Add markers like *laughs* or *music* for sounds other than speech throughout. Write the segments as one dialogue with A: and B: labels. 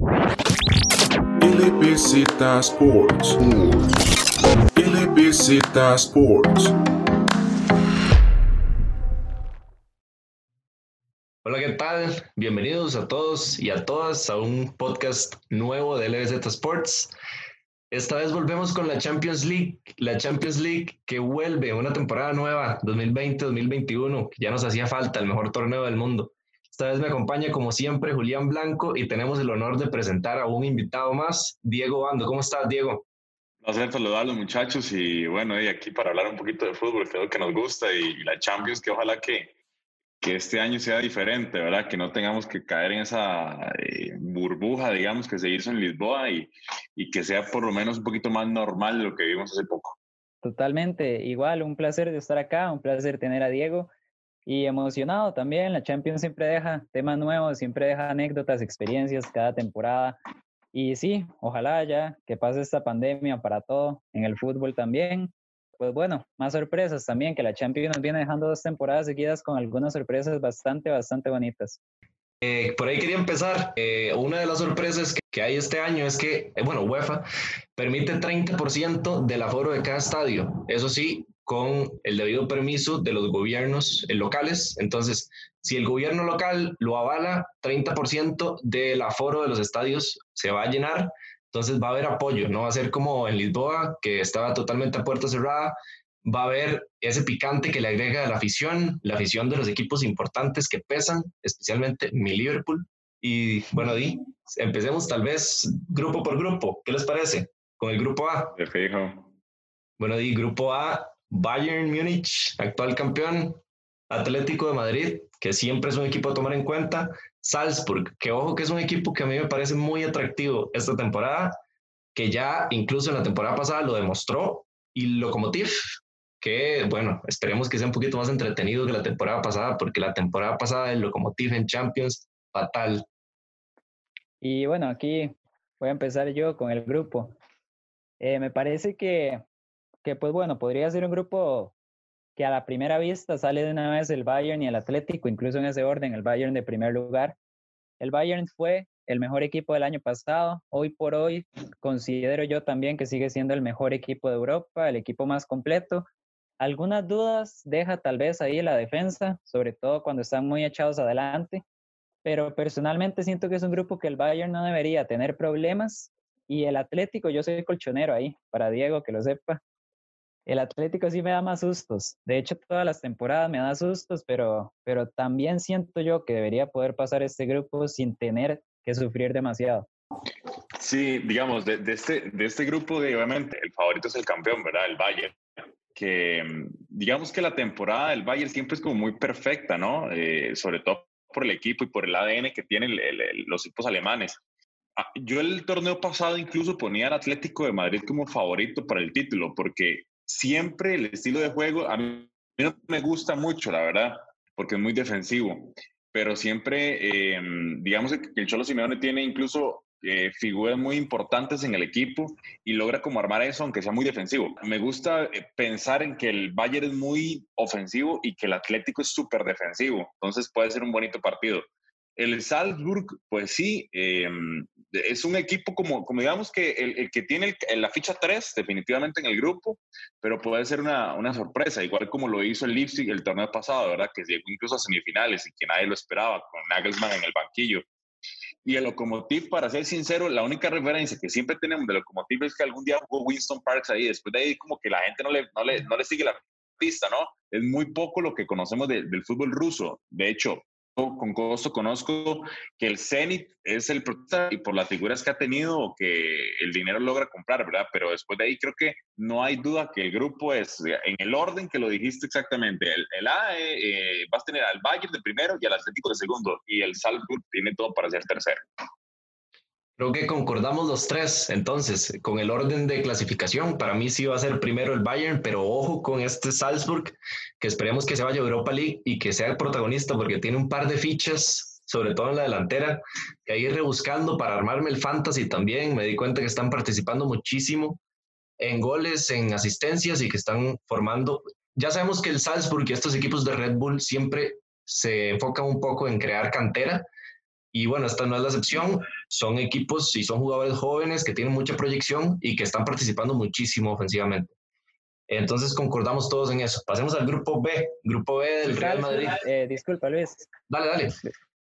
A: LBZ Sports. LBZ Sports.
B: Hola, ¿qué tal? Bienvenidos a todos y a todas a un podcast nuevo de LBZ Sports. Esta vez volvemos con la Champions League, la Champions League que vuelve una temporada nueva, 2020-2021, que ya nos hacía falta el mejor torneo del mundo. Esta vez me acompaña, como siempre, Julián Blanco y tenemos el honor de presentar a un invitado más, Diego Bando. ¿Cómo estás, Diego?
C: Un placer saludarlos, muchachos, y bueno, y aquí para hablar un poquito de fútbol, que es lo que nos gusta, y la Champions, que ojalá que, que este año sea diferente, ¿verdad? Que no tengamos que caer en esa eh, burbuja, digamos, que se hizo en Lisboa y, y que sea por lo menos un poquito más normal de lo que vivimos hace poco.
D: Totalmente, igual, un placer de estar acá, un placer tener a Diego y emocionado también. La Champions siempre deja temas nuevos, siempre deja anécdotas, experiencias cada temporada. Y sí, ojalá ya que pase esta pandemia para todo, en el fútbol también, pues bueno, más sorpresas también, que la Champions nos viene dejando dos temporadas seguidas con algunas sorpresas bastante, bastante bonitas.
B: Eh, por ahí quería empezar. Eh, una de las sorpresas que, hay este año es que, eh, bueno, UEFA permite 30% del aforo de cada estadio. Eso sí, con el debido permiso de los gobiernos locales. Entonces, si el gobierno local lo avala, 30% del aforo de los estadios se va a llenar entonces va a haber apoyo, no va a ser como en Lisboa, que estaba totalmente a puerta cerrada. Va a haber ese picante que le agrega la afición, la afición de los equipos importantes que pesan, especialmente mi Liverpool. Y bueno, Di, empecemos tal vez grupo por grupo. ¿Qué les parece? Con el grupo A.
C: Perfecto.
B: Bueno, Di, grupo A, Bayern Múnich, actual campeón, Atlético de Madrid, que siempre es un equipo a tomar en cuenta, Salzburg, que ojo que es un equipo que a mí me parece muy atractivo esta temporada, que ya incluso en la temporada pasada lo demostró, y Lokomotiv, que bueno, esperemos que sea un poquito más entretenido que la temporada pasada, porque la temporada pasada el Lokomotiv en Champions, fatal.
D: Y bueno, aquí voy a empezar yo con el grupo. Eh, me parece que, que, pues bueno, podría ser un grupo que a la primera vista sale de una vez el Bayern y el Atlético, incluso en ese orden, el Bayern de primer lugar. El Bayern fue el mejor equipo del año pasado. Hoy por hoy considero yo también que sigue siendo el mejor equipo de Europa, el equipo más completo. Algunas dudas deja tal vez ahí la defensa, sobre todo cuando están muy echados adelante, pero personalmente siento que es un grupo que el Bayern no debería tener problemas y el Atlético, yo soy colchonero ahí, para Diego que lo sepa, el Atlético sí me da más sustos. De hecho, todas las temporadas me da sustos, pero, pero también siento yo que debería poder pasar este grupo sin tener que sufrir demasiado.
C: Sí, digamos, de, de este, de este grupo, obviamente, el favorito es el campeón, ¿verdad? El Bayern. Que digamos que la temporada del Bayern siempre es como muy perfecta, ¿no? Eh, sobre todo por el equipo y por el ADN que tienen los equipos alemanes. Ah, yo el torneo pasado incluso ponía al Atlético de Madrid como favorito para el título, porque siempre el estilo de juego, a mí no me gusta mucho, la verdad, porque es muy defensivo, pero siempre, em, digamos que el Cholo Simeone tiene incluso eh, figuras muy importantes en el equipo y logra como armar eso, aunque sea muy defensivo. Me gusta eh, pensar en que el Bayern es muy ofensivo y que el Atlético es súper defensivo, entonces puede ser un bonito partido. El Salzburg, pues sí, em, es un equipo como, como digamos que el, que tiene la ficha 3 definitivamente en el grupo, pero puede ser una, una, sorpresa, igual como lo hizo el Leipzig el torneo pasado, ¿verdad? Que llegó incluso a semifinales y que nadie lo esperaba, con Nagelsmann en el banquillo. Y el Lokomotiv, para ser sincero, la única referencia que siempre tenemos de Lokomotiv es que algún día jugó Winston Parks ahí, después de ahí como que la gente no le, no le, no le sigue la pista, ¿no? Es muy poco lo que conocemos del fútbol ruso. De hecho, con costo conozco que el Zenit es el y por las figuras que ha tenido que el dinero logra comprar, ¿verdad? Pero después de ahí creo que no hay duda que el grupo es en el orden que lo dijiste exactamente. El, el A eh, vas a tener al Bayern de primero y al Atlético de segundo y el Salzburg tiene todo para ser tercero.
B: Creo que concordamos los tres, entonces, con el orden de clasificación. Para mí sí va a ser primero el Bayern, pero ojo con este Salzburg, que esperemos que se vaya a Europa League y que sea el protagonista, porque tiene un par de fichas, sobre todo en la delantera, que hay rebuscando para armarme el fantasy también. Me di cuenta que están participando muchísimo en goles, en asistencias y que están formando. Ya sabemos que el Salzburg y estos equipos de Red Bull siempre se enfocan un poco en crear cantera Y bueno, esta no es la excepción. Son equipos y son jugadores jóvenes que tienen mucha proyección y que están participando muchísimo ofensivamente. Entonces concordamos todos en eso. Pasemos al grupo B, grupo B del Real Madrid.
D: Eh, disculpa, Luis.
B: Dale, dale.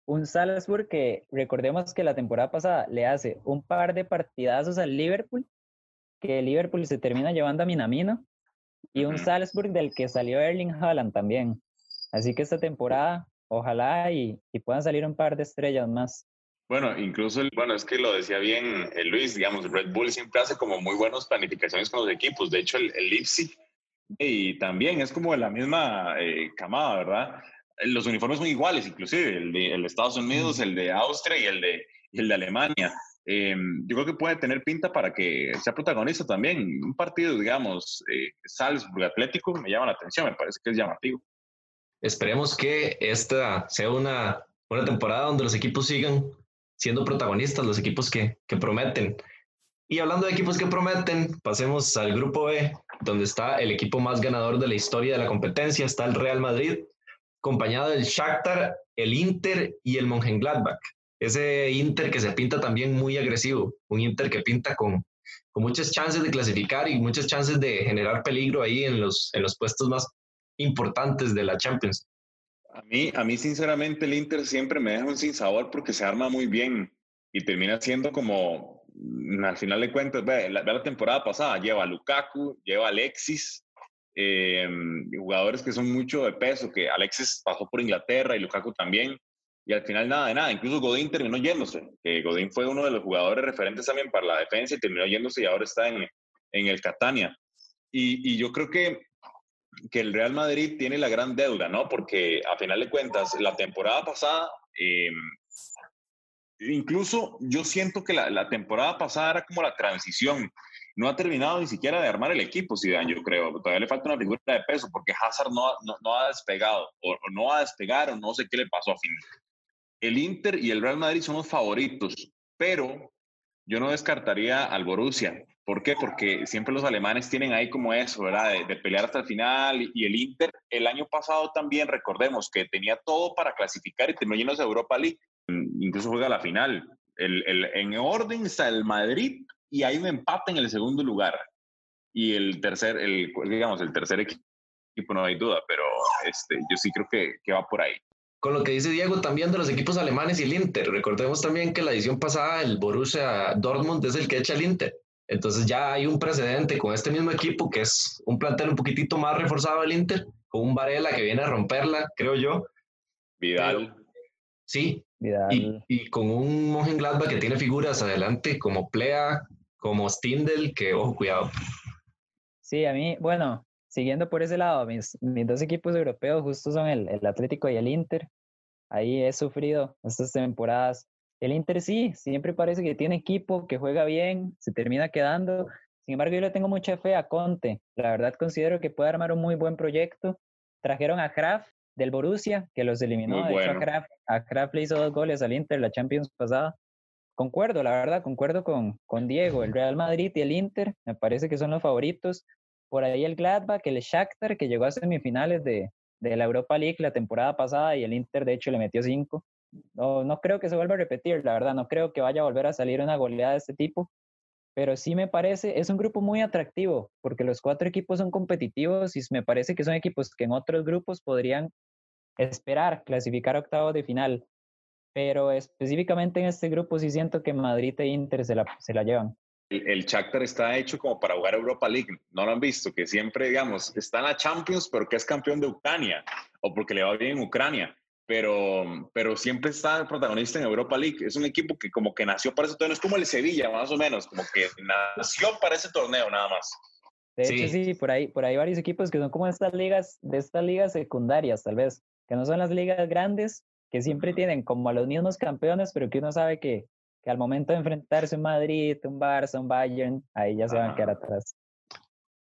D: Un Salzburg que recordemos que la temporada pasada le hace un par de partidazos al Liverpool, que el Liverpool se termina llevando a Minamino, y un Salzburg del que salió Erling Haaland también. Así que esta temporada, ojalá y, y puedan salir un par de estrellas más.
C: Bueno, incluso, bueno, es que lo decía bien eh, Luis, digamos, Red Bull siempre hace como muy buenas planificaciones con los equipos. De hecho, el, el Leipzig y también es como de la misma eh, camada, ¿verdad? Los uniformes son iguales, inclusive, el de, el de Estados Unidos, el de Austria y el de, el de Alemania. Eh, yo creo que puede tener pinta para que sea protagonista también. Un partido, digamos, eh, Salzburg Atlético me llama la atención, me parece que es llamativo.
B: Esperemos que esta sea una, una temporada donde los equipos sigan siendo protagonistas, los equipos que, que prometen. Y hablando de equipos que prometen, pasemos al grupo B, donde está el equipo más ganador de la historia de la competencia, está el Real Madrid, acompañado del Shakhtar, el Inter y el Mönchengladbach. Ese Inter que se pinta también muy agresivo, un Inter que pinta con, con muchas chances de clasificar y muchas chances de generar peligro ahí en los, en los puestos más importantes de la Champions.
C: A mí, a mí, sinceramente, el Inter siempre me deja un sinsabor porque se arma muy bien y termina siendo como, mm, al final de cuentas, ve la, ve la temporada pasada, lleva a Lukaku, lleva a Alexis, eh, jugadores que son mucho de peso, que Alexis pasó por Inglaterra y Lukaku también, y al final nada de nada, incluso Godín terminó yéndose, Godín fue uno de los jugadores referentes también para la defensa y terminó yéndose y ahora está en, en el Catania. Y, y yo creo que que el Real Madrid tiene la gran deuda, ¿no? Porque a final de cuentas, la temporada pasada, eh, incluso yo siento que la, la, temporada pasada era como la transición. No ha terminado ni siquiera de armar el equipo, Zidane, yo creo. Todavía le falta una figura de peso porque Hazard no, no, ha despegado, o, o, no ha despegado, o no sé qué le pasó a fin. El Inter y el Real Madrid son los favoritos, pero yo no descartaría al Borussia. ¿Por qué? Porque siempre los alemanes tienen ahí como eso, ¿verdad? De, pelear hasta el final. Y el Inter, el año pasado también, recordemos que tenía todo para clasificar y terminó llenos de Europa League. Incluso juega la final. En orden está el Madrid y hay un empate en el segundo lugar. Y el tercer, el, digamos, el tercer equipo, no hay duda, pero este, yo sí creo que va por ahí
B: con lo que dice Diego también de los equipos alemanes y el Inter. Recordemos también que la edición pasada el Borussia Dortmund es el que echa el Inter. Entonces ya hay un precedente con este mismo equipo que es un plantel un poquitito más reforzado del Inter, con un Varela que viene a romperla, creo yo.
C: Vidal.
B: Pero, sí. Vidal. Y, y, con un Mönchengladbach que tiene figuras adelante como Plea, como Stindl, que ojo, cuidado.
D: Sí, a mí, bueno, siguiendo por ese lado, mis, mis dos equipos europeos justo son el, el Atlético y el Inter. Ahí he sufrido estas temporadas. El Inter sí, siempre parece que tiene equipo, que juega bien, se termina quedando. Sin embargo, yo le tengo mucha fe a Conte. La verdad considero que puede armar un muy buen proyecto. Trajeron a Kraft del Borussia, que los eliminó. Muy de bueno. hecho, a Kraft, a Kraft le hizo dos goles al Inter la Champions pasada. Concuerdo, la verdad, concuerdo con, con Diego. El Real Madrid y el Inter me parece que son los favoritos por ahí el Gladbach, el Shakhtar, que llegó a semifinales de, de la Europa League la temporada pasada y el Inter de hecho le metió cinco. No, no creo que se vuelva a repetir, la verdad, no creo que vaya a volver a salir una goleada de este tipo, pero sí me parece, es un grupo muy atractivo, porque los cuatro equipos son competitivos y me parece que son equipos que en otros grupos podrían esperar clasificar octavos de final, pero específicamente en este grupo sí siento que Madrid e Inter se la, se la llevan
C: el, el Shakhtar está hecho como para jugar Europa League. No lo han visto, que siempre, digamos, está en la Champions, pero que es campeón de Ucrania, o porque le va bien en Ucrania. Pero, pero siempre está el protagonista en Europa League. Es un equipo que como que nació para ese torneo. Es como el Sevilla, más o menos, como que nació para ese torneo nada más.
D: De hecho, sí, sí por, ahí, por ahí varios equipos que son como estas ligas, de estas ligas secundarias, tal vez, que no son las ligas grandes, que siempre tienen como a los mismos campeones, pero que uno sabe que, que al momento de enfrentarse un Madrid, un Barça, un Bayern, ahí ya se van a quedar atrás.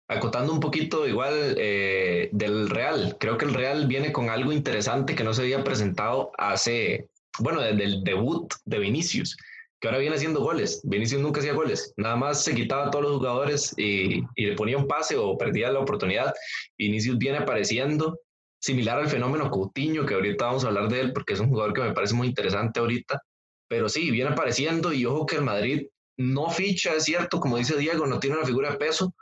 B: Acotando un poquito igual eh, del Real, creo que el Real viene con algo interesante que no se había presentado hace, bueno, desde el debut de Vinicius, que ahora viene haciendo goles. Vinicius nunca hacía goles, nada más se quitaba a todos los jugadores y, y le ponía un pase o perdía la oportunidad. Vinicius viene apareciendo, similar al fenómeno Coutinho, que ahorita vamos a hablar de él porque es un jugador que me parece muy interesante ahorita pero sí, viene apareciendo y ojo que el Madrid no ficha, es cierto, como dice Diego, no tiene una figura de peso,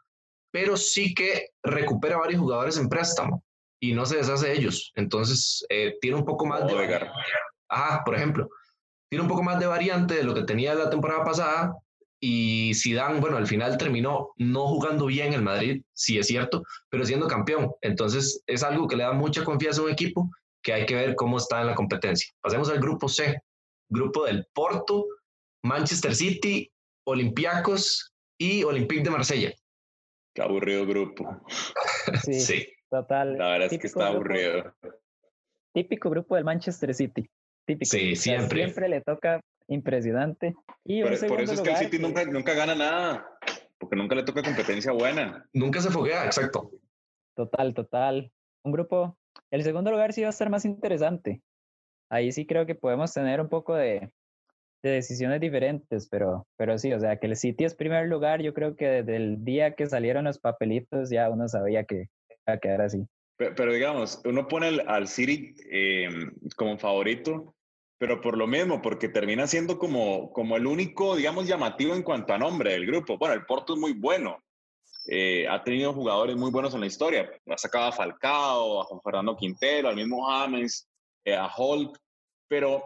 B: pero sí que recupera varios jugadores en préstamo y no se deshace de ellos. Entonces, eh, tiene un poco más de... Ajá, por ejemplo, tiene un poco más de variante de lo que tenía la temporada pasada y Zidane, bueno, al final terminó no jugando bien el Madrid, sí es cierto, pero siendo campeón. Entonces, es algo que le da mucha confianza a un equipo que hay que ver cómo está en la competencia. Pasemos al grupo C, grupo del Porto, Manchester City, Olympiacos y Olympique de Marsella.
C: Qué aburrido grupo.
D: Sí, *laughs* total.
C: La verdad es que está aburrido.
D: Típico grupo del Manchester City. Típico.
B: Sí, siempre.
D: siempre le toca impresionante. Y
C: por, por eso es que el City nunca, nunca gana nada, porque nunca le toca competencia buena.
B: Nunca se foguea, exacto.
D: Total, total. Un grupo. El segundo lugar sí va a ser más interesante. Ahí sí creo que podemos tener un poco de, de decisiones diferentes, pero, pero sí, o sea, que el City es primer lugar, yo creo que desde el día que salieron los papelitos ya uno sabía que iba a quedar así.
C: Pero, digamos, uno pone al City eh, como favorito, pero por lo mismo, porque termina siendo como, como el único, digamos, llamativo en cuanto a nombre del grupo. Bueno, el Porto es muy bueno, eh, ha tenido jugadores muy buenos en la historia. Ha sacado a Falcao, a Juan Fernando Quintero, al mismo James, a Hulk, pero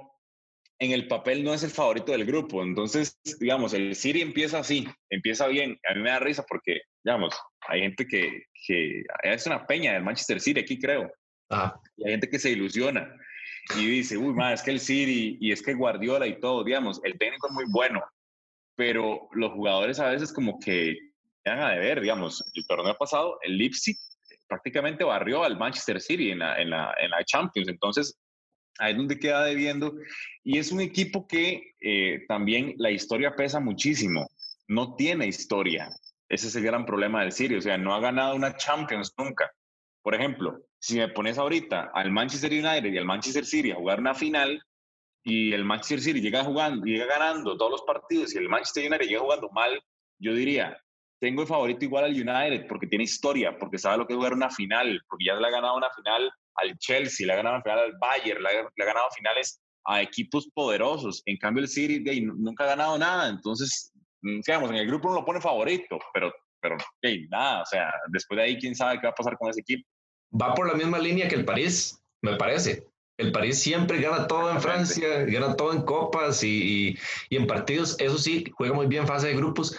C: en el papel no es el favorito del grupo. Entonces, digamos, el City empieza así, empieza bien. A mí me da risa porque, digamos, hay gente que, que es una peña del Manchester City aquí, creo. Y hay gente que se ilusiona y dice, uy, más es que el City y es que Guardiola y todo, digamos, el técnico es muy bueno, pero los jugadores a veces como que van a deber, digamos, el torneo pasado, el Leipzig prácticamente barrió al Manchester City en la, en la, en la Champions, entonces ahí es donde queda debiendo. Y es un equipo que eh, también la historia pesa muchísimo. No tiene historia. Ese es el gran problema del City. O sea, no ha ganado una Champions nunca. Por ejemplo, si me pones ahorita al Manchester United y al Manchester City a jugar una final y el Manchester City llega jugando, llega ganando todos los partidos y el Manchester United llega jugando mal, yo diría, tengo el favorito igual al United porque tiene historia, porque sabe lo que es jugar una final, porque ya le ha ganado una final al Chelsea, le ha ganado final al Bayern, le ha, ganado finales a equipos poderosos. En cambio, el City nunca ha ganado nada. Entonces, mm, digamos, en el grupo uno lo pone favorito, pero, pero nada. O sea, después de ahí, quién sabe qué va a pasar con ese equipo.
B: Va por la misma línea que el París, me parece. El París siempre gana todo en Francia, gana todo en copas y, y, en partidos. Eso sí, juega muy bien fase de grupos.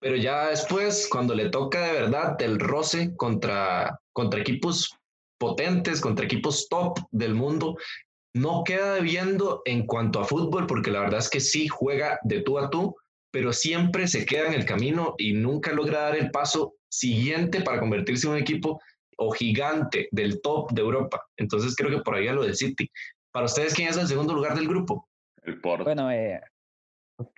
B: Pero ya después, cuando le toca de verdad el roce contra, contra equipos potentes, contra equipos top del mundo, no queda debiendo en cuanto a fútbol, porque la verdad es que sí juega de tú a tú, pero siempre se queda en el camino y nunca logra dar el paso siguiente para convertirse en un equipo o gigante del top de Europa. Entonces creo que por ahí a lo del City. Para ustedes, ¿quién es el segundo lugar del grupo?
C: El Porto.
D: Bueno, eh,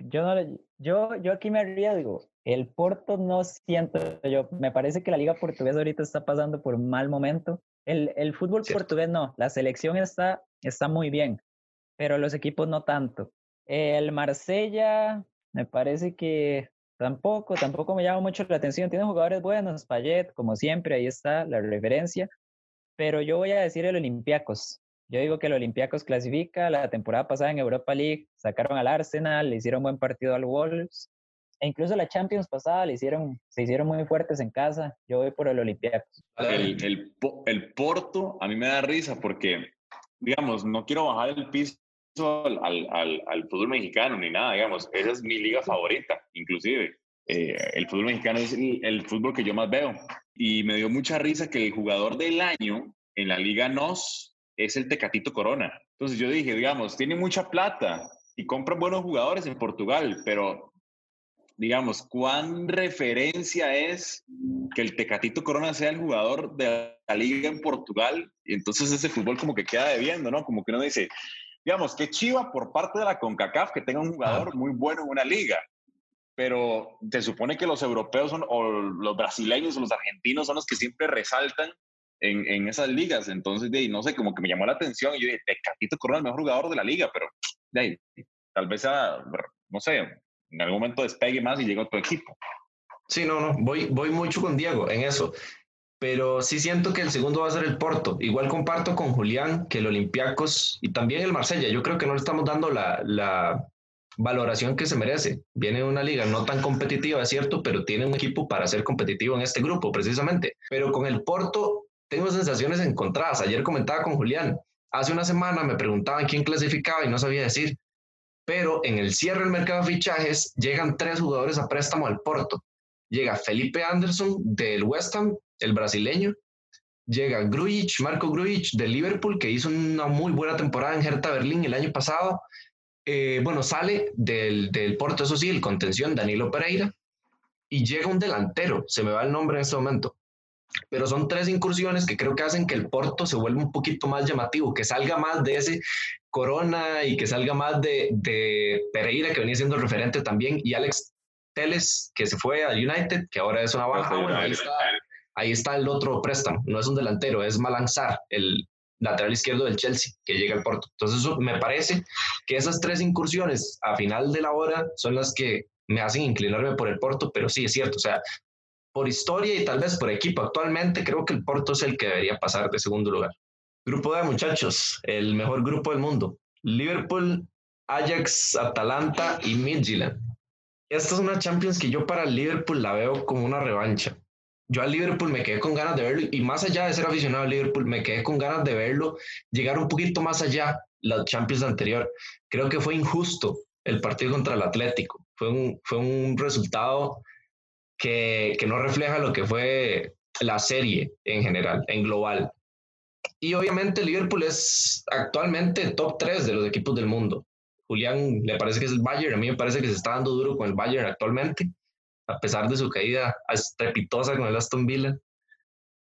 D: yo, no, yo, yo aquí me arriesgo. El Porto no siento yo. Me parece que la liga portuguesa ahorita está pasando por un mal momento. El, el fútbol portugués no, la selección está, está muy bien, pero los equipos no tanto. El Marsella, me parece que tampoco, tampoco me llama mucho la atención. Tiene jugadores buenos, Payet, como siempre, ahí está la referencia. Pero yo voy a decir el Olympiacos. Yo digo que el Olympiacos clasifica. La temporada pasada en Europa League sacaron al Arsenal, le hicieron buen partido al Wolves e incluso la Champions pasada le hicieron, se hicieron muy fuertes en casa. Yo voy por el Olympiacos.
C: El, el, el, Porto a mí me da risa porque, digamos, no quiero bajar el piso al, al, al, fútbol mexicano ni nada, digamos, esa es mi liga favorita, inclusive. Eh, el fútbol mexicano es el, el, fútbol que yo más veo. Y me dio mucha risa que el jugador del año en la Liga NOS es el Tecatito Corona. Entonces yo dije, digamos, tiene mucha plata y compra buenos jugadores en Portugal, pero digamos, cuán referencia es que el Tecatito Corona sea el jugador de la liga en Portugal, y entonces ese fútbol como que queda debiendo, ¿no? Como que uno dice, digamos, qué chiva por parte de la CONCACAF que tenga un jugador muy bueno en una liga, pero se supone que los europeos son, o los brasileños o los argentinos son los que siempre resaltan en, en esas ligas, entonces, de ahí, no sé, como que me llamó la atención y yo dije, Tecatito Corona el mejor jugador de la liga, pero de ahí, tal vez sea, no sé, en algún momento despegue más y llegue a otro equipo.
B: Sí, no, no, voy, voy mucho con Diego en eso, pero sí siento que el segundo va a ser el Porto. Igual comparto con Julián que el Olympiacos y también el Marsella, yo creo que no le estamos dando la, la, valoración que se merece. Viene una liga no tan competitiva, es cierto, pero tiene un equipo para ser competitivo en este grupo, precisamente. Pero con el Porto tengo sensaciones encontradas. Ayer comentaba con Julián, hace una semana me preguntaban quién clasificaba y no sabía decir, pero en el cierre del mercado de fichajes llegan tres jugadores a préstamo al Porto. Llega Felipe Anderson del West Ham, el brasileño, llega Grujic, Marco Grujic de Liverpool, que hizo una muy buena temporada en Hertha Berlín el año pasado. Eh, bueno, sale del, del Porto, eso sí, el contención, Danilo Pereira, y llega un delantero, se me va el nombre en este momento, pero son tres incursiones que creo que hacen que el Porto se vuelva un poquito más llamativo, que salga más de ese Corona y que salga más de, de Pereira, que venía siendo el referente también, y Alex Teles, que se fue al United, que ahora es una baja. ahí, está, ahí, está, el otro préstamo, no es un delantero, es Malanzar, el lateral izquierdo del Chelsea, que llega al Porto. Entonces, me parece que esas tres incursiones a final de la hora son las que me hacen inclinarme por el Porto, pero sí es cierto, o sea, por historia y tal vez por equipo actualmente, creo que el Porto es el que debería pasar de segundo lugar. Grupo de muchachos, el mejor grupo del mundo. Liverpool, Ajax, Atalanta y Midtjylland. Esta es una Champions que yo para Liverpool la veo como una revancha. Yo al Liverpool me quedé con ganas de verlo y más allá de ser aficionado al Liverpool, me quedé con ganas de verlo llegar un poquito más allá la Champions anterior. Creo que fue injusto el partido contra el Atlético. Fue un, fue un resultado que, no refleja lo que fue la serie en general, en global. Y obviamente Liverpool es actualmente top 3 de los equipos del mundo. Julián le parece que es el Bayern, a mí me parece que se está dando duro con el Bayern actualmente, a pesar de su caída estrepitosa con el Aston Villa.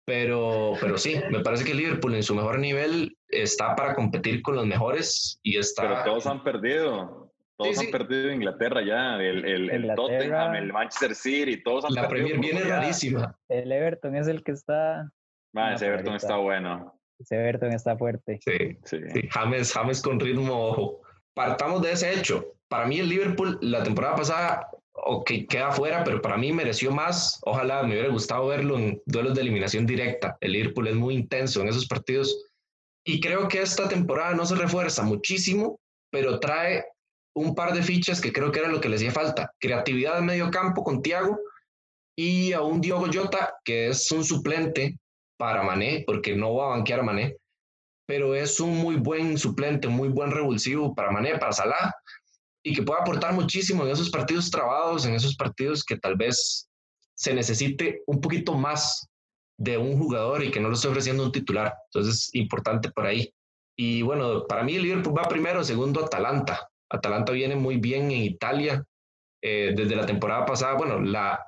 B: Pero, pero sí, me parece que Liverpool en su mejor nivel está para competir con los mejores y está...
C: Pero todos han perdido. Todos han perdido Inglaterra ya, el, el, Tottenham, el Manchester City, todos han
B: La Premier viene rarísima.
D: El Everton es el que está...
C: Ah, ese Everton está bueno.
D: Ese Everton está fuerte.
B: Sí, sí. James, James con ritmo. Partamos de ese hecho. Para mí el Liverpool la temporada pasada, ok, queda fuera, pero para mí mereció más. Ojalá me hubiera gustado verlo en duelos de eliminación directa. El Liverpool es muy intenso en esos partidos. Y creo que esta temporada no se refuerza muchísimo, pero trae un par de fichas que creo que era lo que le hacía falta. Creatividad en medio campo con Tiago y a un Diogo Jota, que es un suplente para Mané, porque no va a banquear a Mané, pero es un muy buen suplente, muy buen revulsivo para Mané, para Salah, y que puede aportar muchísimo en esos partidos trabados, en esos partidos que tal vez se necesite un poquito más de un jugador y que no lo esté ofreciendo un titular. Entonces, importante por ahí. Y bueno, para mí Liverpool va primero, segundo Atalanta. Atalanta viene muy bien en Italia eh, desde la temporada pasada, bueno, la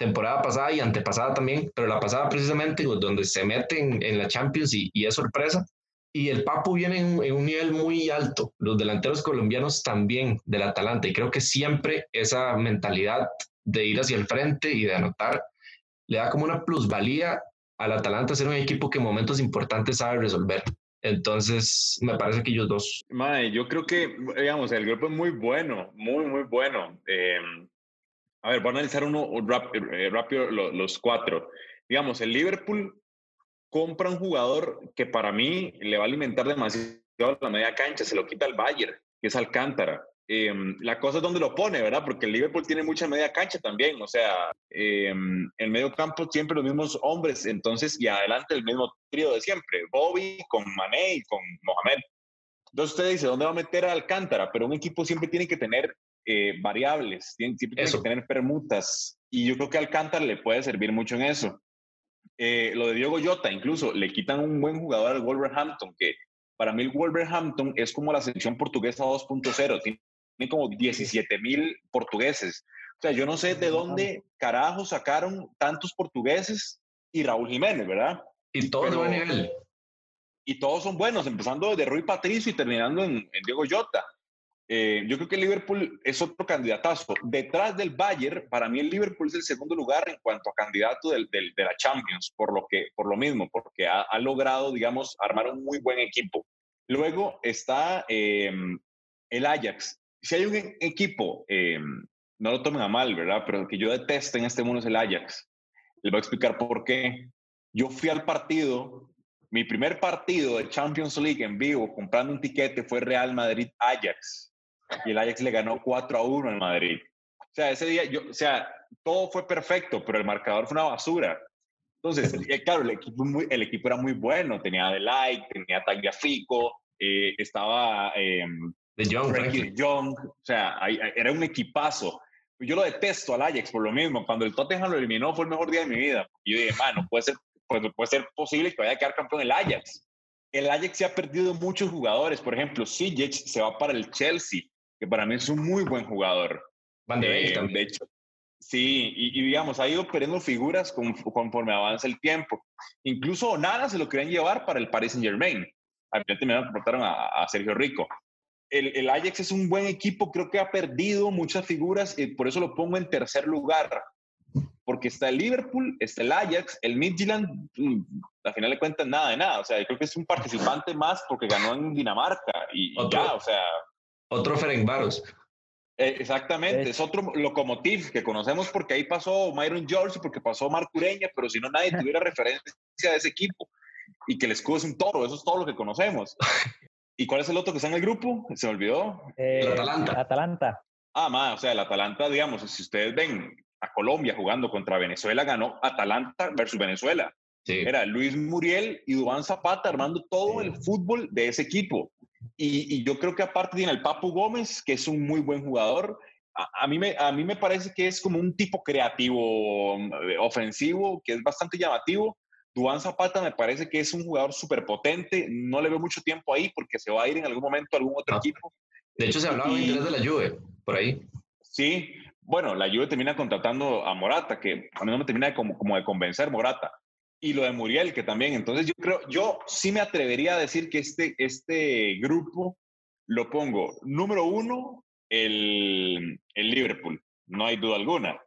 B: temporada pasada y antepasada también, pero la pasada precisamente donde se meten en la Champions y, es sorpresa. Y el Papu viene en, un nivel muy alto, los delanteros colombianos también del Atalanta, y creo que siempre esa mentalidad de ir hacia el frente y de anotar le da como una plusvalía al Atalanta ser un equipo que en momentos importantes sabe resolver. Entonces, me parece que ellos dos.
C: Mae, yo creo que, digamos, el grupo es muy bueno, muy, muy bueno. Em, a ver, voy a analizar uno eh, rápido los, cuatro. Digamos, el Liverpool compra un jugador que para mí le va a alimentar demasiado la media cancha, se lo quita el Bayern, que es Alcántara. Em, la cosa es donde lo pone, ¿verdad? Porque el Liverpool tiene mucha media cancha también, o sea, eh, en medio campo siempre los mismos hombres, entonces, y adelante el mismo trío de siempre, Bobby con Mané y con Mohamed. Entonces usted dice, ¿dónde va a meter a Alcántara? Pero un equipo siempre tiene que tener eh, variables, tiene, siempre tiene que tener permutas, y yo creo que Alcántara le puede servir mucho en eso. Eh, lo de Diego Jota, incluso le quitan un buen jugador al Wolverhampton, que para mí el Wolverhampton es como la selección portuguesa 2.0, tiene como 17 mil portugueses. O sea, yo no sé de dónde carajo sacaron tantos portugueses y Raúl Jiménez, ¿verdad?
B: Y todos de buen nivel.
C: Y todos son buenos, empezando de Rui Patricio y terminando en, Diego Jota. Eh, yo creo que Liverpool es otro candidatazo. Detrás del Bayern, para mí el Liverpool es el segundo lugar en cuanto a candidato del, de la Champions, por lo, que, por lo mismo, porque ha, logrado, digamos, armar un muy buen equipo. Luego está eh, el Ajax, si hay un e-, equipo, eh, no lo tomen a mal, ¿verdad? Pero que yo detesto en este mundo es el Ajax. Les voy a explicar por qué. Yo fui al partido, mi primer partido de Champions League en vivo, comprando un tiquete, fue Real Madrid-Ajax. Y el Ajax le ganó 4 a 1 en Madrid. O sea, ese día, yo, o sea, todo fue perfecto, pero el marcador fue una basura. Entonces, eh, claro, el equipo, el equipo era muy bueno, tenía Delight, tenía Tagliafico, eh, estaba eh,
B: de Young,
C: Frankie Young, o sea, era un equipazo. Yo lo detesto al Ajax por lo mismo. Cuando el Tottenham lo eliminó fue el mejor día de mi vida. Y yo dije, no puede ser, puede, puede ser posible que vaya a quedar campeón el Ajax. El Ajax se ha perdido muchos jugadores. Por ejemplo, Sijic se va para el Chelsea, que para mí es un muy buen jugador.
B: Van de eh, De hecho,
C: sí, y, digamos, ha ido perdiendo figuras conforme avanza el tiempo. Incluso nada se lo querían llevar para el Paris Saint Germain. Al final terminaron a, a Sergio Rico el, el, Ajax es un buen equipo, creo que ha perdido muchas figuras y por eso lo pongo en tercer lugar. Porque está el Liverpool, está el Ajax, el Midtjylland, mm, al final de cuentas nada de nada. O sea, yo creo que es un participante más porque ganó en Dinamarca y, ya, o sea.
B: Otro Ferencváros.
C: Eh, exactamente, es otro locomotiv que conocemos porque ahí pasó Myron George, porque pasó Marc Ureña, pero si no nadie *laughs* tuviera referencia de ese equipo. Y que el escudo es un toro, eso es todo lo que conocemos. ¿Y cuál es el otro que está en el grupo? Se me olvidó.
D: el eh, Atalanta. Atalanta.
C: Ah, más, o sea, el Atalanta, digamos, si ustedes ven a Colombia jugando contra Venezuela, ganó Atalanta versus Venezuela. Sí. Era Luis Muriel y Dubán Zapata armando todo el fútbol de ese equipo. Y, yo creo que aparte tiene el Papu Gómez, que es un muy buen jugador. A, mí me, a mí me parece que es como un tipo creativo, eh, ofensivo, que es bastante llamativo. Duan Zapata me parece que es un jugador súper potente. No le veo mucho tiempo ahí porque se va a ir en algún momento a algún otro ah. equipo.
B: De hecho, se hablaba de interés de la Juve, por ahí.
C: Sí, bueno, la Juve termina contratando a Morata, que a mí no me termina como, como de convencer Morata. Y lo de Muriel, que también. Entonces, yo creo, yo sí me atrevería a decir que este, este grupo lo pongo número uno, el, el Liverpool, no hay duda alguna.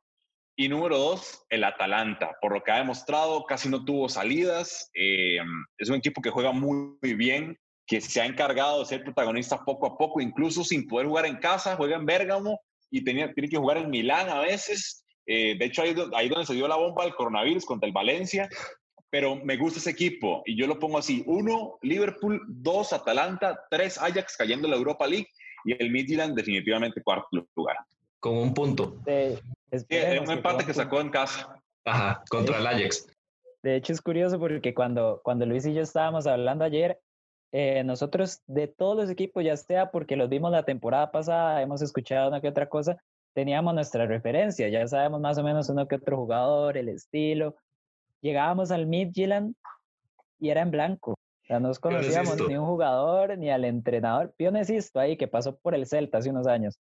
C: Y número dos, el Atalanta. Por lo que ha demostrado, casi no tuvo salidas. Eh, es un equipo que juega muy, bien, que se ha encargado de ser protagonista poco a poco, incluso sin poder jugar en casa, juega en Bérgamo y tenía, tiene que jugar en Milán a veces. Eh, de hecho, ahí, ahí donde se dio la bomba del coronavirus contra el Valencia. Pero me gusta ese equipo y yo lo pongo así. Uno, Liverpool. Dos, Atalanta. Tres, Ajax cayendo en la Europa League. Y el Midland definitivamente cuarto lugar.
B: Con un punto.
C: Es un empate que sacó en casa.
B: Ajá, contra el Ajax.
D: De hecho, es curioso porque cuando, cuando Luis y yo estábamos hablando ayer, eh, nosotros de todos los equipos, ya sea porque los vimos la temporada pasada, hemos escuchado una que otra cosa, teníamos nuestra referencia, ya sabemos más o menos uno que otro jugador, el estilo. Llegábamos al Midtjylland y era en blanco. O sea, no conocíamos ni un jugador ni al entrenador. Pionesisto ahí que pasó por el Celta hace unos años.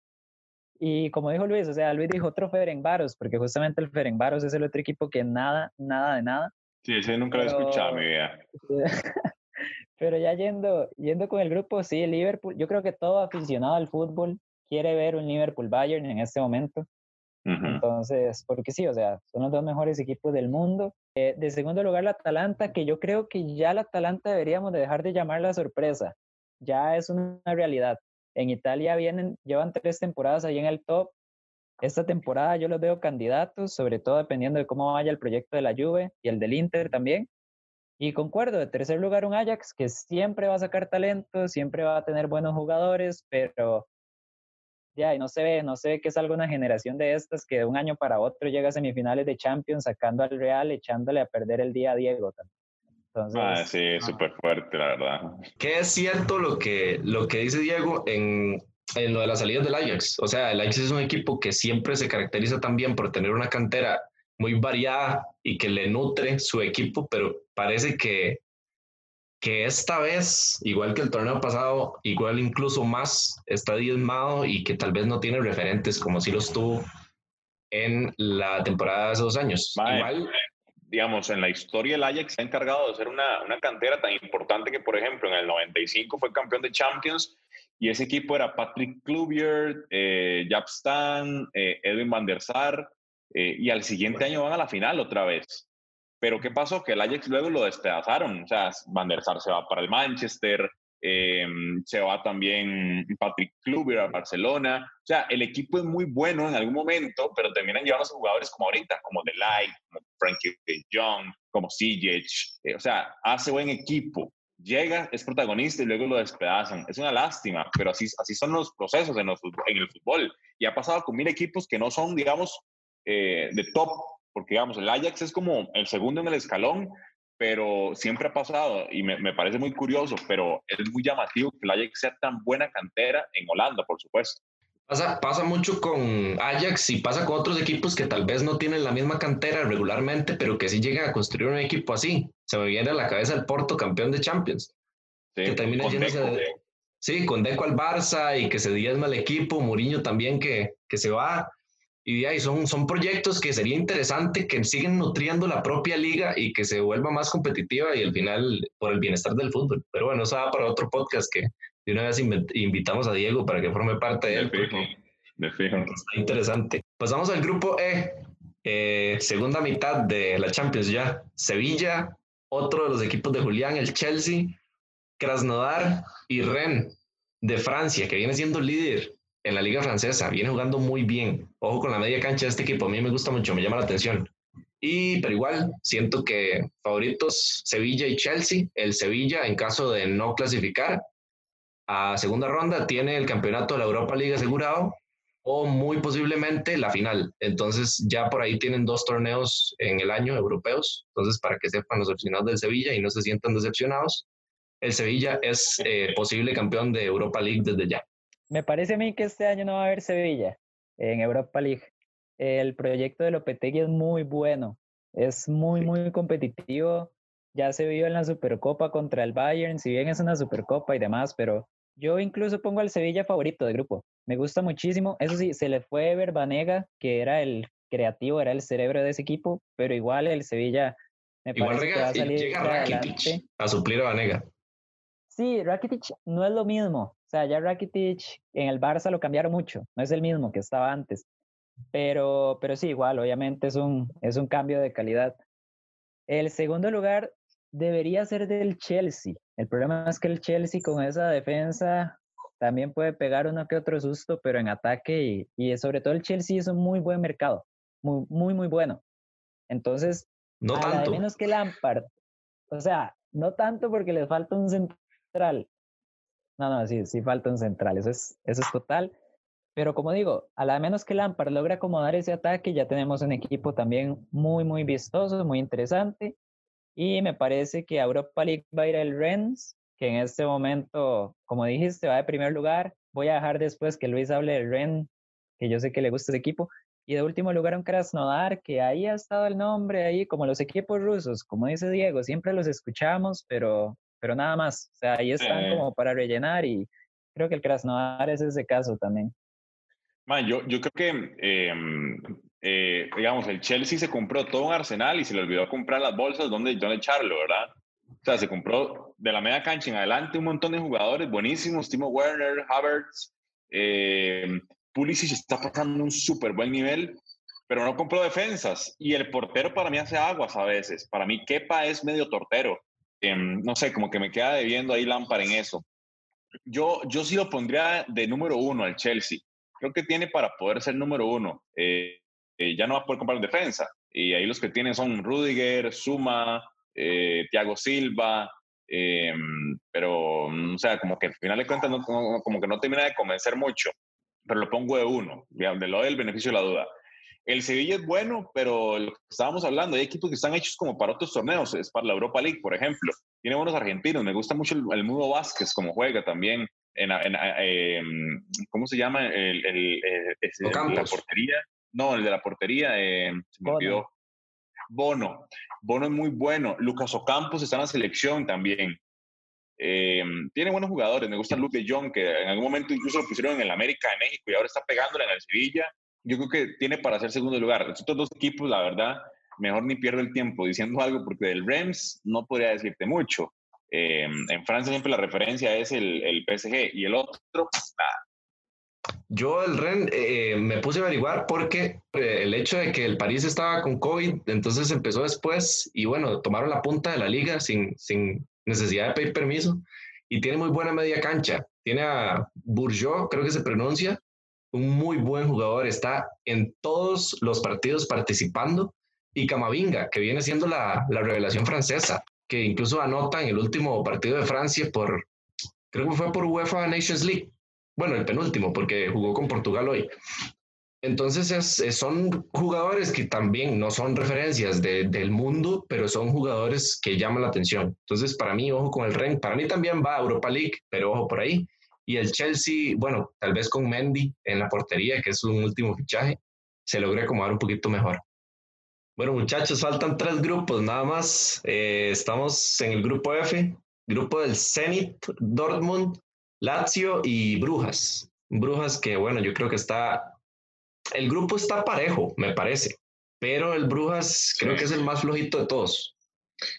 D: Y como dijo Luis, o sea, Luis dijo otro Ferencváros, porque justamente el Ferencváros es el otro equipo que nada, nada de nada.
C: Sí, ese nunca lo he escuchado mi vida. *laughs*
D: Pero ya yendo, yendo con el grupo, sí, el Liverpool, yo creo que todo aficionado al fútbol quiere ver un Liverpool-Bayern en este momento. Entonces, porque sí, o sea, son los dos mejores equipos del mundo. Eh, de segundo lugar, la Atalanta, que yo creo que ya la Atalanta deberíamos de dejar de llamar la sorpresa. Ya es una realidad. En Italia vienen, llevan tres temporadas ahí en el top. Esta temporada yo los veo candidatos, sobre todo dependiendo de cómo vaya el proyecto de la Juve y el del Inter también. Y concuerdo, de tercer lugar un Ajax que siempre va a sacar talento, siempre va a tener buenos jugadores, pero ya, y no se ve, no se ve que es alguna generación de estas que de un año para otro llega a semifinales de Champions sacando al Real, echándole a perder el día a Diego también
C: ah, sí, súper fuerte, la verdad.
B: Que es cierto lo que, lo que dice Diego en, en lo de las salidas del Ajax. O sea, el Ajax es un equipo que siempre se caracteriza también por tener una cantera muy variada y que le nutre su equipo, pero parece que, que esta vez, igual que el torneo pasado, igual incluso más, está diezmado y que tal vez no tiene referentes como si los tuvo en la temporada de hace dos años. Igual,
C: digamos, en la historia el Ajax se ha encargado de ser una, una cantera tan importante que, por ejemplo, en el 95 fue campeón de Champions y ese equipo era Patrick Kluivert, eh, Stan, eh, Edwin van der Sar, eh, y al siguiente año van a la final otra vez. Pero ¿qué pasó? Que el Ajax luego lo despedazaron. O sea, Van der Sar se va para el Manchester, eh, se va también Patrick Kluber a Barcelona. O sea, el equipo es muy bueno en algún momento, pero terminan llevándose jugadores como ahorita, como Delight, como Frankie de Jong, como Sijic. Eh, o sea, hace buen equipo, llega, es protagonista y luego lo despedazan. Es una lástima, pero así, así son los procesos en, en el fútbol. Y ha pasado con mil equipos que no son, digamos, eh, de top, porque digamos, el Ajax es como el segundo en el escalón, pero siempre ha pasado y me, me, parece muy curioso, pero es muy llamativo que el Ajax sea tan buena cantera en Holanda, por supuesto.
B: Pasa, pasa mucho con Ajax y pasa con otros equipos que tal vez no tienen la misma cantera regularmente, pero que sí llegan a construir un equipo así. Se me viene a la cabeza el Porto, campeón de Champions. Sí, que termina yéndose de, Sí, con Deco al Barça y que se diezma el equipo, Mourinho también que, que se va. Y ahí son, son proyectos que sería interesante que siguen nutriendo la propia liga y que se vuelva más competitiva y al final por el bienestar del fútbol. Pero bueno, eso va para otro podcast que de una vez invitamos a Diego para que forme parte de él.
C: Me fijo.
B: Está interesante. Pasamos al grupo E, eh, segunda mitad de la Champions ya. Sevilla, otro de los equipos de Julián, el Chelsea, Krasnodar y Rennes de Francia, que viene siendo líder en la liga francesa, viene jugando muy bien. Ojo con la media cancha de este equipo, a mí me gusta mucho, me llama la atención. Y, pero igual, siento que favoritos Sevilla y Chelsea. El Sevilla, en caso de no clasificar a segunda ronda, tiene el campeonato de la Europa League asegurado o muy posiblemente la final. Entonces, ya por ahí tienen dos torneos en el año europeos. Entonces, para que sepan los aficionados del Sevilla y no se sientan decepcionados, el Sevilla es eh, posible campeón de Europa League desde ya.
D: Me parece a mí que este año no va a haber Sevilla en Europa League. El proyecto de Lopetegui es muy bueno, es muy, muy competitivo. Ya se vio en la Supercopa contra el Bayern, si bien es una Supercopa y demás, pero yo incluso pongo al Sevilla favorito de grupo. Me gusta muchísimo. Eso sí, se le fue Verbanega, que era el creativo, era el cerebro de ese equipo, pero igual el Sevilla
B: me igual parece que va a salir llega Rakitic a suplir a Vanega.
D: Sí, Rakitic no es lo mismo. O sea, ya Rakitic en el Barça lo cambiaron mucho, no es el mismo que estaba antes. Pero, pero sí, igual, obviamente es un, es un cambio de calidad. El segundo lugar debería ser del Chelsea. El problema es que el Chelsea con esa defensa también puede pegar uno que otro susto, pero en ataque y, y sobre todo el Chelsea es un muy buen mercado, muy, muy, muy bueno. Entonces,
B: no tanto.
D: menos que Lampard. O sea, no tanto porque les falta un central, no, no, sí, sí falta un central, eso es, eso es total. Pero como digo, a la menos que Lampard logre acomodar ese ataque, ya tenemos un equipo también muy, muy vistoso, muy interesante. Y me parece que a Europa League va a ir el Rennes, que en este momento, como dijiste, va de primer lugar. Voy a dejar después que Luis hable del Rennes, que yo sé que le gusta ese equipo. Y de último lugar un Krasnodar, que ahí ha estado el nombre, ahí como los equipos rusos, como dice Diego, siempre los escuchamos, pero pero nada más. O sea, ahí están como para rellenar y creo que el Krasnodar es ese caso también.
C: Man, yo, yo creo que, em, eh, digamos, el Chelsea se compró todo un arsenal y se le olvidó comprar las bolsas donde, donde echarlo, ¿verdad? O sea, se compró de la media cancha en adelante un montón de jugadores buenísimos, Timo Werner, Havertz, eh, Pulisic está pasando un súper buen nivel, pero no compró defensas. Y el portero para mí hace aguas a veces. Para mí Kepa es medio tortero. Em, no sé, como que me queda debiendo ahí Lampard en eso. Yo, yo sí lo pondría de número uno al Chelsea. Creo que tiene para poder ser número uno. Eh, eh, ya no va a poder comprar en defensa. Y ahí los que tienen son Rudiger, Suma, eh, Thiago Silva. Em, pero, o sea, como que al final de cuentas, como que no termina de convencer mucho. Pero lo pongo de uno, de lo del beneficio de la duda. El Sevilla es bueno, pero lo que estábamos hablando, hay equipos que están hechos como para otros torneos, es para la Europa League, por ejemplo. Tiene buenos argentinos, me gusta mucho el, Mudo Vázquez como juega también. En, em, ¿Cómo se llama? El, el, la portería. No, el de la portería, eh, se me olvidó. Bono. Bono es muy bueno. Lucas Ocampos está en la selección también. Em, tiene buenos jugadores. Me gusta Luke de Jong, que en algún momento incluso lo pusieron en el América de México y ahora está pegándole en el Sevilla yo creo que tiene para ser segundo lugar. Estos dos equipos, la verdad, mejor ni pierdo el tiempo diciendo *laughs* algo porque del Rams no podría decirte mucho. Em, en Francia siempre la referencia es el, el PSG y el otro, pues, nada.
B: Yo el REN eh, me puse a averiguar porque eh, el hecho de que el París estaba con COVID, entonces empezó después y bueno, tomaron la punta de la liga sin, sin necesidad de pedir permiso y tiene muy buena media cancha. Tiene a Bourgeois, creo que se pronuncia, un muy buen jugador, está en todos los partidos participando, y Camavinga, que viene siendo la, revelación francesa. que incluso anota en el último partido de Francia por, creo que fue por UEFA Nations League. Bueno, el penúltimo, porque jugó con Portugal hoy. Entonces es, son jugadores que también no son referencias del mundo, pero son jugadores que llaman la atención. Entonces para mí, ojo con el Ren, para mí también va a Europa League, pero ojo por ahí. Y el Chelsea, bueno, tal vez con Mendy en la portería, que es un último fichaje, se logra acomodar un poquito mejor. Bueno, muchachos, faltan tres grupos nada más. Eh, estamos en el grupo F, grupo del Zenit, Dortmund, Lazio y Brujas. Brujas que, bueno, yo creo que está, el grupo está parejo, me parece, pero el Brujas creo que es el más flojito de todos.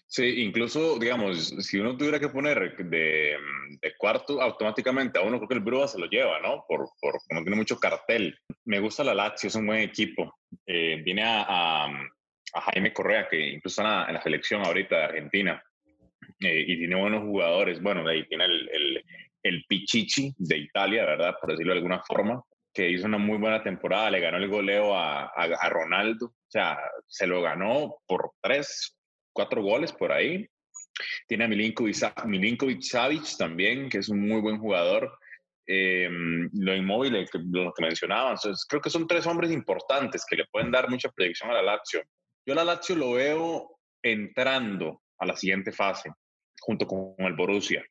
C: Sí, incluso, digamos, si uno tuviera que poner de, de, cuarto automáticamente a uno, creo que el Brujas se lo lleva, ¿no? Por, por no tiene mucho cartel. Me gusta la Lazio, es un buen equipo. Eh, viene a, a Jaime Correa, que incluso está en la, selección ahorita de Argentina, eh, y tiene buenos jugadores. Bueno, ahí tiene el, el, Pichichi de Italia, ¿verdad? Por decirlo de alguna forma, que hizo una muy buena temporada, le ganó el goleo a, a, Ronaldo, o sea, se lo ganó por tres, cuatro goles por ahí. Tiene a Milinkovic, Milinkovic Savic también, que es un muy buen jugador. Eh, lo inmóvil, lo que mencionaba. Entonces, creo que son tres hombres importantes que le pueden dar mucha proyección a la Lazio. Yo la Lazio lo veo entrando a la siguiente fase, junto con el Borussia.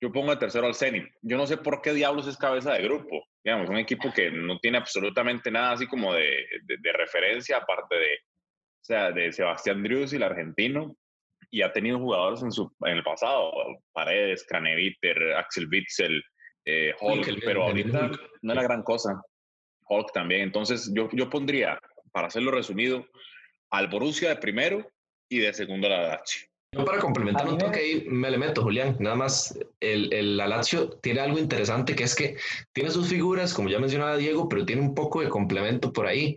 C: Yo pongo el tercero al Zenit. Yo no sé por qué diablos es cabeza de grupo. Digamos, un equipo que no tiene absolutamente nada así como de, de, referencia, aparte de, o sea, de Sebastián Drius, el argentino, y ha tenido jugadores en, su, en el pasado, Paredes, Craneviter, Axel Witzel, eh, Hulk, pero ahorita no es la gran cosa. Hulk también. Entonces, yo, yo pondría, para hacerlo resumido, al Borussia de primero y de segundo a la Lazio.
B: Yo para complementar un toque ahí me le meto, Julián. Nada más, el, el la Lazio tiene algo interesante que es que tiene sus figuras, como ya mencionaba Diego, pero tiene un poco de complemento por ahí.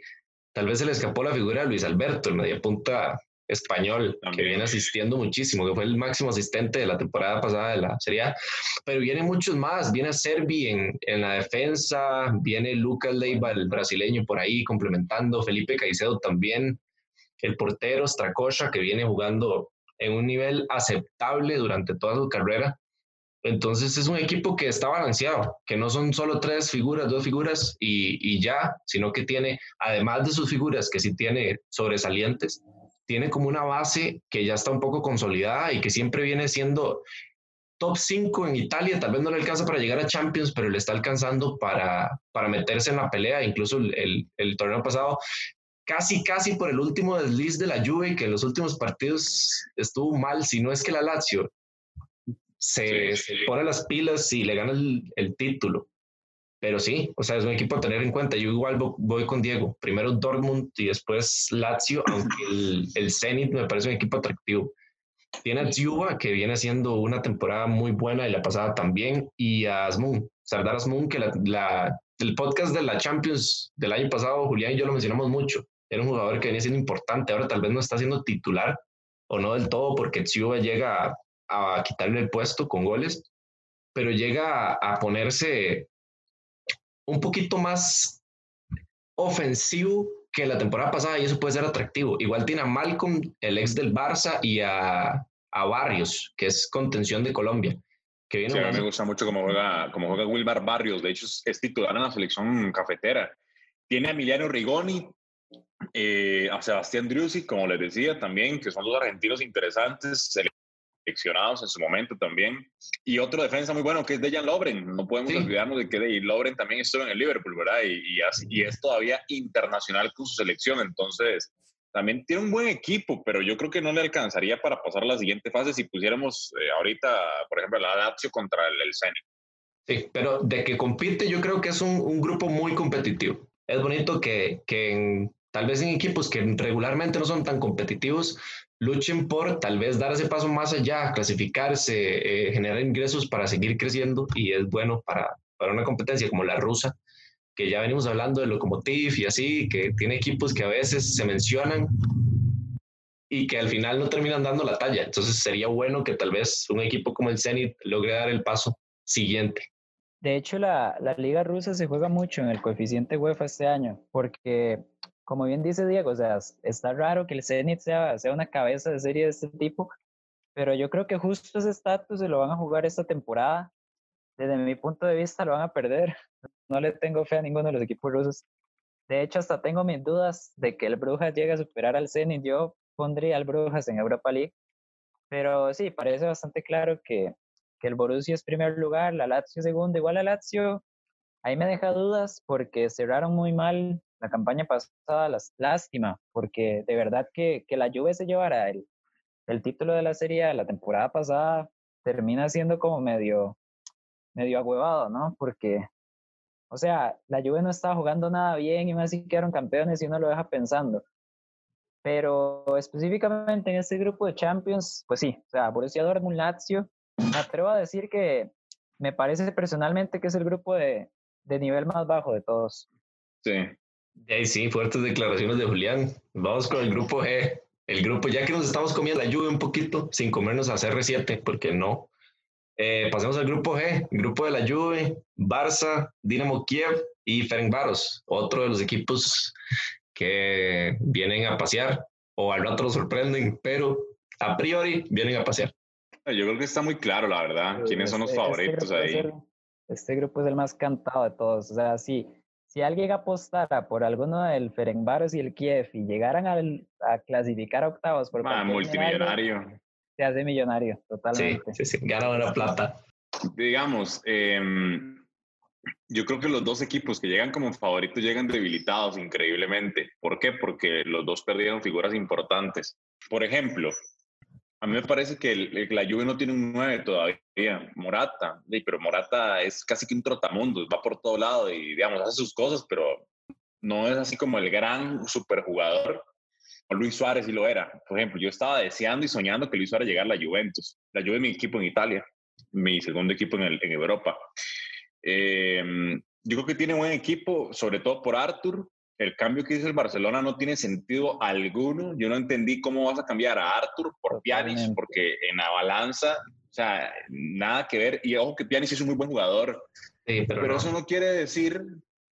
B: Tal vez se le escapó la figura de Luis Alberto, el media punta español, que viene asistiendo muchísimo, que fue el máximo asistente de la temporada pasada de la Serie A. Pero vienen muchos más. Viene Servi en, en la defensa, viene Lucas Leiva, el brasileño, por ahí complementando, Felipe Caicedo también el portero Stracocha, que viene jugando en un nivel aceptable durante toda su carrera. Entonces es un equipo que está balanceado, que no son solo tres figuras, dos figuras y, y ya, sino que tiene, además de sus figuras, que sí tiene sobresalientes, tiene como una base que ya está un poco consolidada y que siempre viene siendo top 5 en Italia, tal vez no le alcanza para llegar a Champions, pero le está alcanzando para, para meterse en la pelea. Incluso el, el torneo pasado casi, casi por el último desliz de la Juve, que en los últimos partidos estuvo mal, si no es que la Lazio se, pone las pilas y le gana el, título. Pero sí, o sea, es un equipo a tener en cuenta. Yo igual voy con Diego. Primero Dortmund y después Lazio, aunque el, *laughs* el Zenit me parece un equipo atractivo. Tiene a Juba, que viene haciendo una temporada muy buena y la pasada también, y a Asmun, Sardar Asmun, que la, el podcast de la Champions del año pasado, Julián y yo lo mencionamos mucho era un jugador que venía siendo importante, ahora tal vez no está siendo titular o no del todo porque Tsuba llega a, quitarle el puesto con goles, pero llega a, ponerse un poquito más ofensivo que la temporada pasada y eso puede ser atractivo. Igual tiene a Malcolm, el ex del Barça, y a, a Barrios, que es contención de Colombia. Que viene
C: sí, a mí me gusta mucho cómo juega, cómo juega Wilmar Barrios, de hecho es titular en la selección cafetera. Tiene a Emiliano Rigoni, eh, a Sebastián Driussi, como les decía también, que son dos argentinos interesantes, seleccionados en su momento también. Y otro defensa muy bueno que es Dejan Lobren. No podemos olvidarnos de que Dejan Lobren también estuvo en el Liverpool, ¿verdad? Y, y, es todavía internacional con su selección. Entonces, también tiene un buen equipo, pero yo creo que no le alcanzaría para pasar a la siguiente fase si pusiéramos eh, ahorita, por ejemplo, la Lazio contra el, el
B: Sí, pero de que compite, yo creo que es un, un grupo muy competitivo. Es bonito que, que en tal vez en equipos que regularmente no son tan competitivos, luchen por tal vez dar ese paso más allá, clasificarse, eh, generar ingresos para seguir creciendo y es bueno para, para una competencia como la rusa, que ya venimos hablando de Lokomotiv y así, que tiene equipos que a veces se mencionan y que al final no terminan dando la talla. Entonces sería bueno que tal vez un equipo como el Zenit logre dar el paso siguiente.
D: De hecho, la, la, liga rusa se juega mucho en el coeficiente UEFA este año, porque como bien dice Diego, o sea, está raro que el Zenit sea, sea una cabeza de serie de este tipo, pero yo creo que justo ese estatus se lo van a jugar esta temporada. Desde mi punto de vista lo van a perder. *laughs* No le tengo fe a ninguno de los equipos rusos. De hecho, hasta tengo mis dudas de que el Brujas llegue a superar al Zenit. Yo pondría al Brujas en Europa League. Pero sí, parece bastante claro que, que el Borussia es primer lugar, la Lazio segundo. Igual la Lazio, ahí me deja dudas porque cerraron muy mal la campaña pasada. Las, lástima, porque de verdad que, que la Juve se llevara el, el título de la serie la temporada pasada termina siendo como medio, medio agüevado, ¿no? Porque, o sea, la Juve no estaba jugando nada bien y más así quedaron campeones y uno lo deja pensando. Pero específicamente en este grupo de Champions, pues sí, o sea, Borussia Dortmund, Lazio, me atrevo a decir que me parece personalmente que es el grupo de, de nivel más bajo de todos.
C: Sí.
B: Sí, sí, fuertes declaraciones de Julián. Vamos con el grupo G el grupo, ya que nos estamos comiendo la lluvia un poquito, sin comernos a CR7, porque no. Eh, pasemos al grupo G, grupo de la Juve, Barça, Dinamo Kiev y Ferencváros, otro de los equipos que vienen a pasear o al rato lo sorprenden, pero a priori vienen a pasear.
C: Yo creo que está muy claro, la verdad, quiénes son los este, este favoritos ahí.
D: este grupo es el más cantado de todos, o sea, sí, si alguien apostara por alguno del Ferencváros y el Kiev y llegaran a clasificar a octavos por
C: ah, multimillonario.
D: Se hace millonario, totalmente.
B: Sí, sí, sí, gana una plata.
C: Digamos, em, yo creo que los dos equipos que llegan como favoritos llegan debilitados increíblemente. ¿Por qué? Porque los dos perdieron figuras importantes. Por ejemplo, a mí me parece que la Juve no tiene un 9 todavía. Morata, pero Morata es casi que un trotamundo, va por todo lado y, digamos, hace sus cosas, pero no es así como el gran superjugador. Luis Suárez sí lo era. Por ejemplo, yo estaba deseando y soñando que Luis Suárez llegara a la Juventus. La Juve es mi equipo en Italia, mi segundo equipo en, en Europa. Eh, yo creo que tiene buen equipo, sobre todo por Arthur, el cambio que hizo el Barcelona no tiene sentido alguno. Yo no entendí cómo vas a cambiar a Arthur por Pjanic, porque en la balanza, o sea, nada que ver. Y ojo que Pjanic es un muy buen jugador, pero, eso no quiere decir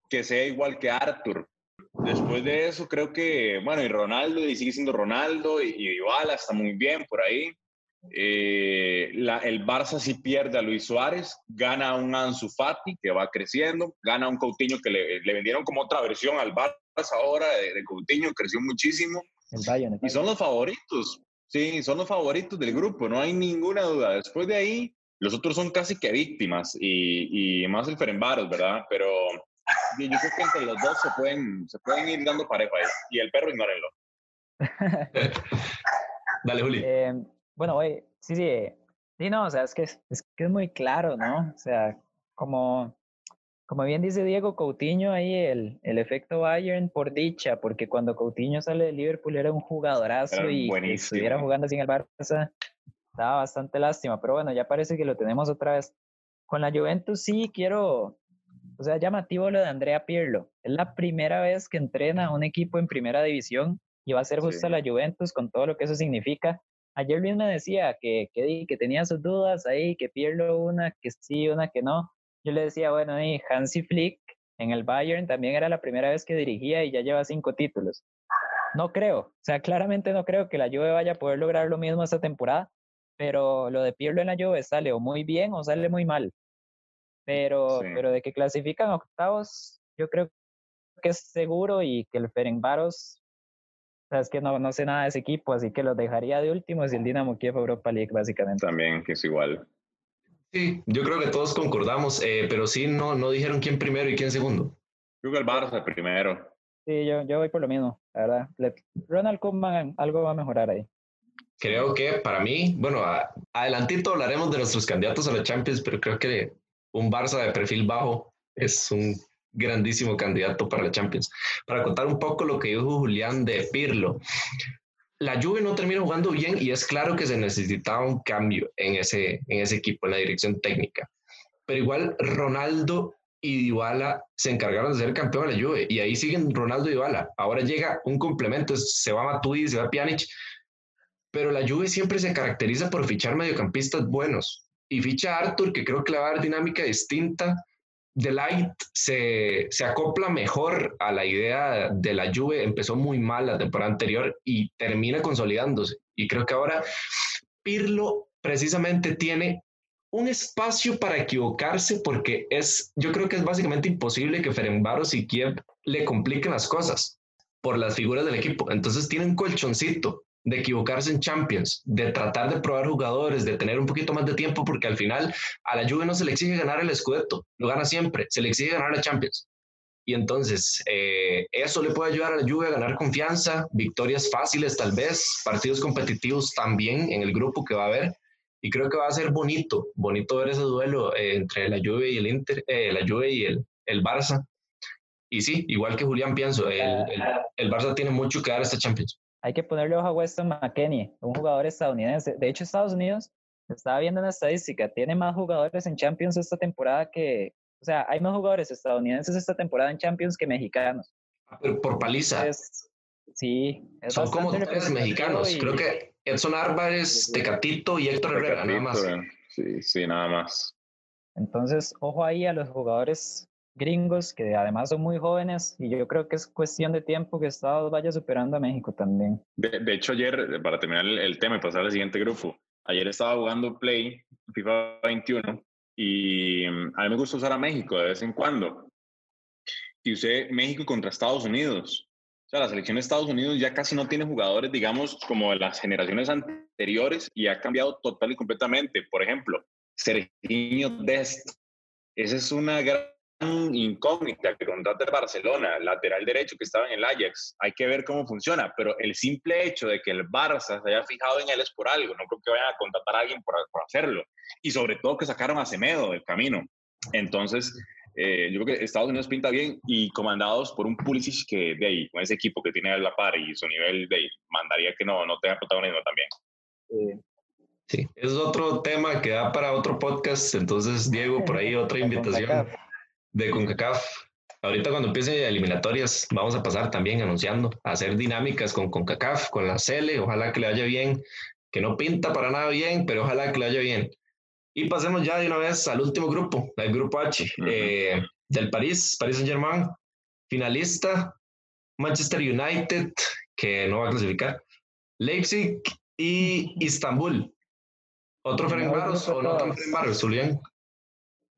C: que sea igual que Arthur. Después de eso, creo que, bueno, y Ronaldo, y sigue siendo Ronaldo, y, y está muy bien por ahí. Eh, la, el Barça sí pierde a Luis Suárez, gana un Ansu Fati que va creciendo, gana un Coutinho que le, le vendieron como otra versión al Barça ahora de, de Coutinho, creció muchísimo. y son los favoritos, sí, son los favoritos del grupo, no hay ninguna duda. Después de ahí, los otros son casi que víctimas y, y más el Ferenbaros, ¿verdad? Pero yo creo que entre los dos se pueden, se pueden ir dando pareja ahí. Y el perro, ignórenlo. *laughs*
B: Dale, Juli.
D: Eh, bueno, oye, sí, sí, sí, no, o sea, es que es, que es muy claro, ¿no? O sea, como, como bien dice Diego Coutinho, ahí el, el efecto Bayern por dicha, porque cuando Coutinho sale de Liverpool era un jugadorazo y estuviera jugando sin el Barça, daba bastante lástima, pero bueno, ya parece que lo tenemos otra vez. Con la Juventus sí quiero, o sea, llamativo lo de Andrea Pirlo. Es la primera vez que entrena un equipo en primera división y va a ser justo la Juventus con todo lo que eso significa ayer Luis me decía que, que, que tenía sus dudas ahí, que pierdo una, que sí, una que no. Yo le decía, bueno, y Hansi Flick en el Bayern también era la primera vez que dirigía y ya lleva cinco títulos. No creo, o sea, claramente no creo que la Juve vaya a poder lograr lo mismo esta temporada, pero lo de Pirlo en la Juve sale o muy bien o sale muy mal. Pero, pero de que clasifican octavos, yo creo que es seguro y que el Ferencváros es que no, no sé nada de ese equipo, así que los dejaría de últimos y el Dinamo Kiev Europa League, básicamente.
C: También, que es igual.
B: Sí, yo creo que todos concordamos, eh, pero sí no, no dijeron quién primero y quién segundo.
C: Yo el Barça primero.
D: Sí, yo, yo voy por lo mismo, la verdad. Ronald Koeman algo va a mejorar ahí.
B: Creo que para mí, bueno, adelantito hablaremos de nuestros candidatos a la Champions, pero creo que un Barça de perfil bajo es un grandísimo candidato para la Champions. Para contar un poco lo que dijo Julián de Pirlo. La Juve no termina jugando bien y es claro que se necesitaba un cambio en ese, en ese equipo, en la dirección técnica. Pero igual Ronaldo y Dybala se encargaron de ser campeón de la Juve y ahí siguen Ronaldo y Dybala. Ahora llega un complemento, se va Matuidi, se va Pjanic, pero la Juve siempre se caracteriza por fichar mediocampistas buenos y ficha a Arthur que creo que le va a dar dinámica distinta The Light se, se, acopla mejor a la idea de la Juve. Empezó muy mal la temporada anterior y termina consolidándose. Y creo que ahora Pirlo precisamente tiene un espacio para equivocarse porque es, yo creo que es básicamente imposible que Ferenbaros y Kiev le compliquen las cosas por las figuras del equipo. Entonces tiene un colchoncito de equivocarse en Champions, de tratar de probar jugadores, de tener un poquito más de tiempo, porque al final a la Juve no se le exige ganar el Scudetto, lo gana siempre, se le exige ganar la Champions. Y entonces eh, eso le puede ayudar a la Juve a ganar confianza, victorias fáciles tal vez, partidos competitivos también en el grupo que va a haber. Y creo que va a ser bonito, bonito ver ese duelo eh, entre la Juve y el Inter, eh, la Juve y el, el Barça. Y sí, igual que Julián pienso, el, el, el Barça tiene mucho que dar esta Champions
D: hay que ponerle ojo a Weston McKenney, un jugador estadounidense. De hecho, Estados Unidos, estaba viendo una estadística, tiene más jugadores en Champions esta temporada que, o sea, hay más jugadores estadounidenses esta temporada en Champions que mexicanos.
B: por paliza.
D: sí.
B: Son como tres mexicanos. Creo que Edson Álvarez, Tecatito y Héctor Herrera, nada más.
C: Sí, sí, nada más.
D: Entonces, ojo ahí a los jugadores gringos que además son muy jóvenes y yo creo que es cuestión de tiempo que Estados vaya superando a México también.
C: De, hecho, ayer, para terminar el, tema y pasar al siguiente grupo, ayer estaba jugando Play, FIFA 21, y mm, a mí me gusta usar a México de vez en cuando. Y usé México contra Estados Unidos. O sea, la selección de Estados Unidos ya casi no tiene jugadores, digamos, como de las generaciones anteriores y ha cambiado total y completamente. Por ejemplo, Serginho Dest. Esa es una gran incógnita que contrata el Barcelona, lateral derecho que estaba en el Ajax. Hay que ver cómo funciona, pero el simple hecho de que el Barça se haya fijado en él es por algo. No creo que vayan a contratar a alguien por, hacerlo. Y sobre todo que sacaron a Semedo del camino. Entonces, eh, yo creo que Estados Unidos pinta bien y comandados por un Pulisic que de ahí, con ese equipo que tiene a la par y su nivel de ahí, mandaría que no, no tenga protagonismo también.
B: Sí, es otro tema que da para otro podcast. Entonces, Diego, por ahí otra invitación de CONCACAF. Ahorita cuando empiece eliminatorias vamos a pasar también anunciando, a hacer dinámicas con CONCACAF, con la CL, ojalá que le vaya bien, que no pinta para nada bien, pero ojalá que le vaya bien. Y pasemos ya de una vez al último grupo, el grupo H, eh, del París, París Saint Germain, finalista, Manchester United, que no va a clasificar, Leipzig y Istanbul. ¿Otro Ferencváros o no otro Ferencváros, Julián?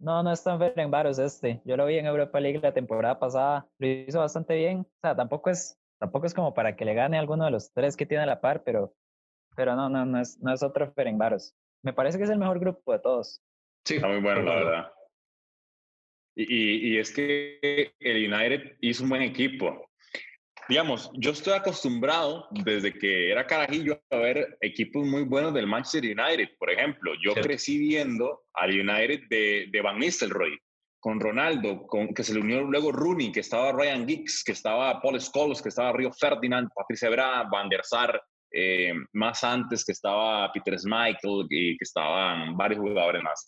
D: No, no es tan Ferencváros este. Yo lo vi en Europa League la temporada pasada. Lo hizo bastante bien. O sea, tampoco es, tampoco es como para que le gane alguno de los tres que tiene a la par, pero, pero no, no, no es, no es otro Ferencváros. Me parece que es el mejor grupo de todos.
C: Sí, está muy bueno, la verdad. Y, y, y, es que el United hizo un buen equipo digamos, yo estoy acostumbrado desde que era carajillo a ver equipos muy buenos del Manchester United, por ejemplo. Yo crecí viendo al United de, de Van Nistelrooy, con Ronaldo, con, que se le unió luego Rooney, que estaba Ryan Giggs, que estaba Paul Scholes, que estaba Río Ferdinand, Patricia Ebra, Van der Sar, eh, más antes que estaba Peter Schmeichel y que estaban varios jugadores más.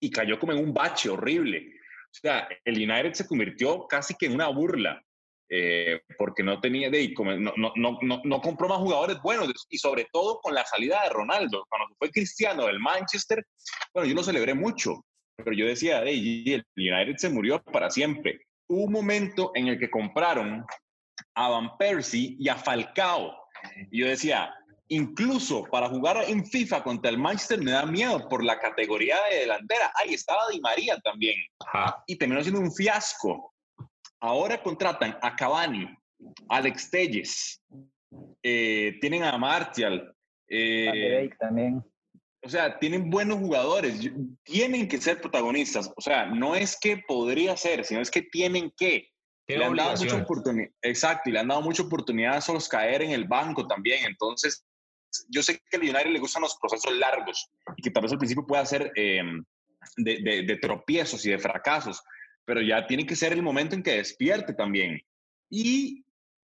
C: Y cayó como en un bache horrible. O sea, el United se convirtió casi que en una burla eh, porque no tenía de no, no, no, no, compró más jugadores buenos y sobre todo con la salida de Ronaldo. Cuando fue Cristiano del Manchester, bueno, yo lo celebré mucho, pero yo decía, hey, el United se murió para siempre. Hubo un momento en el que compraron a Van Persie y a Falcao. Y yo decía, incluso para jugar en FIFA contra el Manchester me da miedo por la categoría de delantera. Ahí estaba Di María también. Y terminó siendo un fiasco. Ahora contratan a Cavani, Alex Telles, eh, tienen a Martial.
D: Eh, también.
C: O sea, tienen buenos jugadores, tienen que ser protagonistas. O sea, no es que podría ser, sino es que tienen que. Le han dado mucha oportunidad. Exacto, y le han dado mucha oportunidad a solo caer en el banco también. Entonces, yo sé que al United le gustan los procesos largos y que tal vez al principio pueda ser em, de, de, tropiezos y de fracasos, pero ya tiene que ser el momento en que despierte también. Y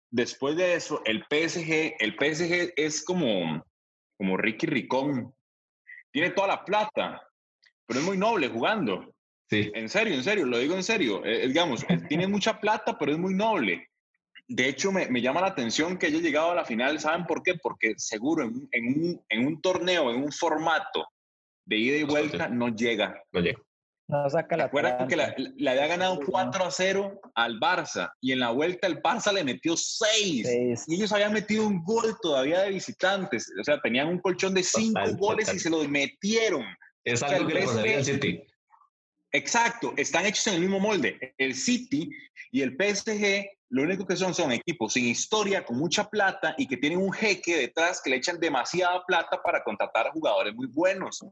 C: después de eso, el PSG, el PSG es como, como Ricky Ricón. Tiene toda la plata, pero es muy noble jugando.
B: Sí.
C: En serio, en serio, lo digo en serio. Eh, eh, digamos, tiene mucha plata, pero es muy noble. De hecho, me, me, llama la atención que haya llegado a la final. ¿Saben por qué? Porque seguro en, en, un, en un torneo, en un formato de ida y vuelta, no llega.
B: No llega.
D: No saca la
C: Recuerda que le había ganado 4 a 0 al Barça y en la vuelta el Barça le metió 6 y ellos habían metido un gol todavía de visitantes. O sea, tenían un colchón de 5 goles y se los metieron.
B: Es algo que al City.
C: Exacto, están hechos en el mismo molde. El City y el PSG lo único que son son equipos sin historia, con mucha plata y que tienen un jeque detrás que le echan demasiada plata para contratar a jugadores muy buenos.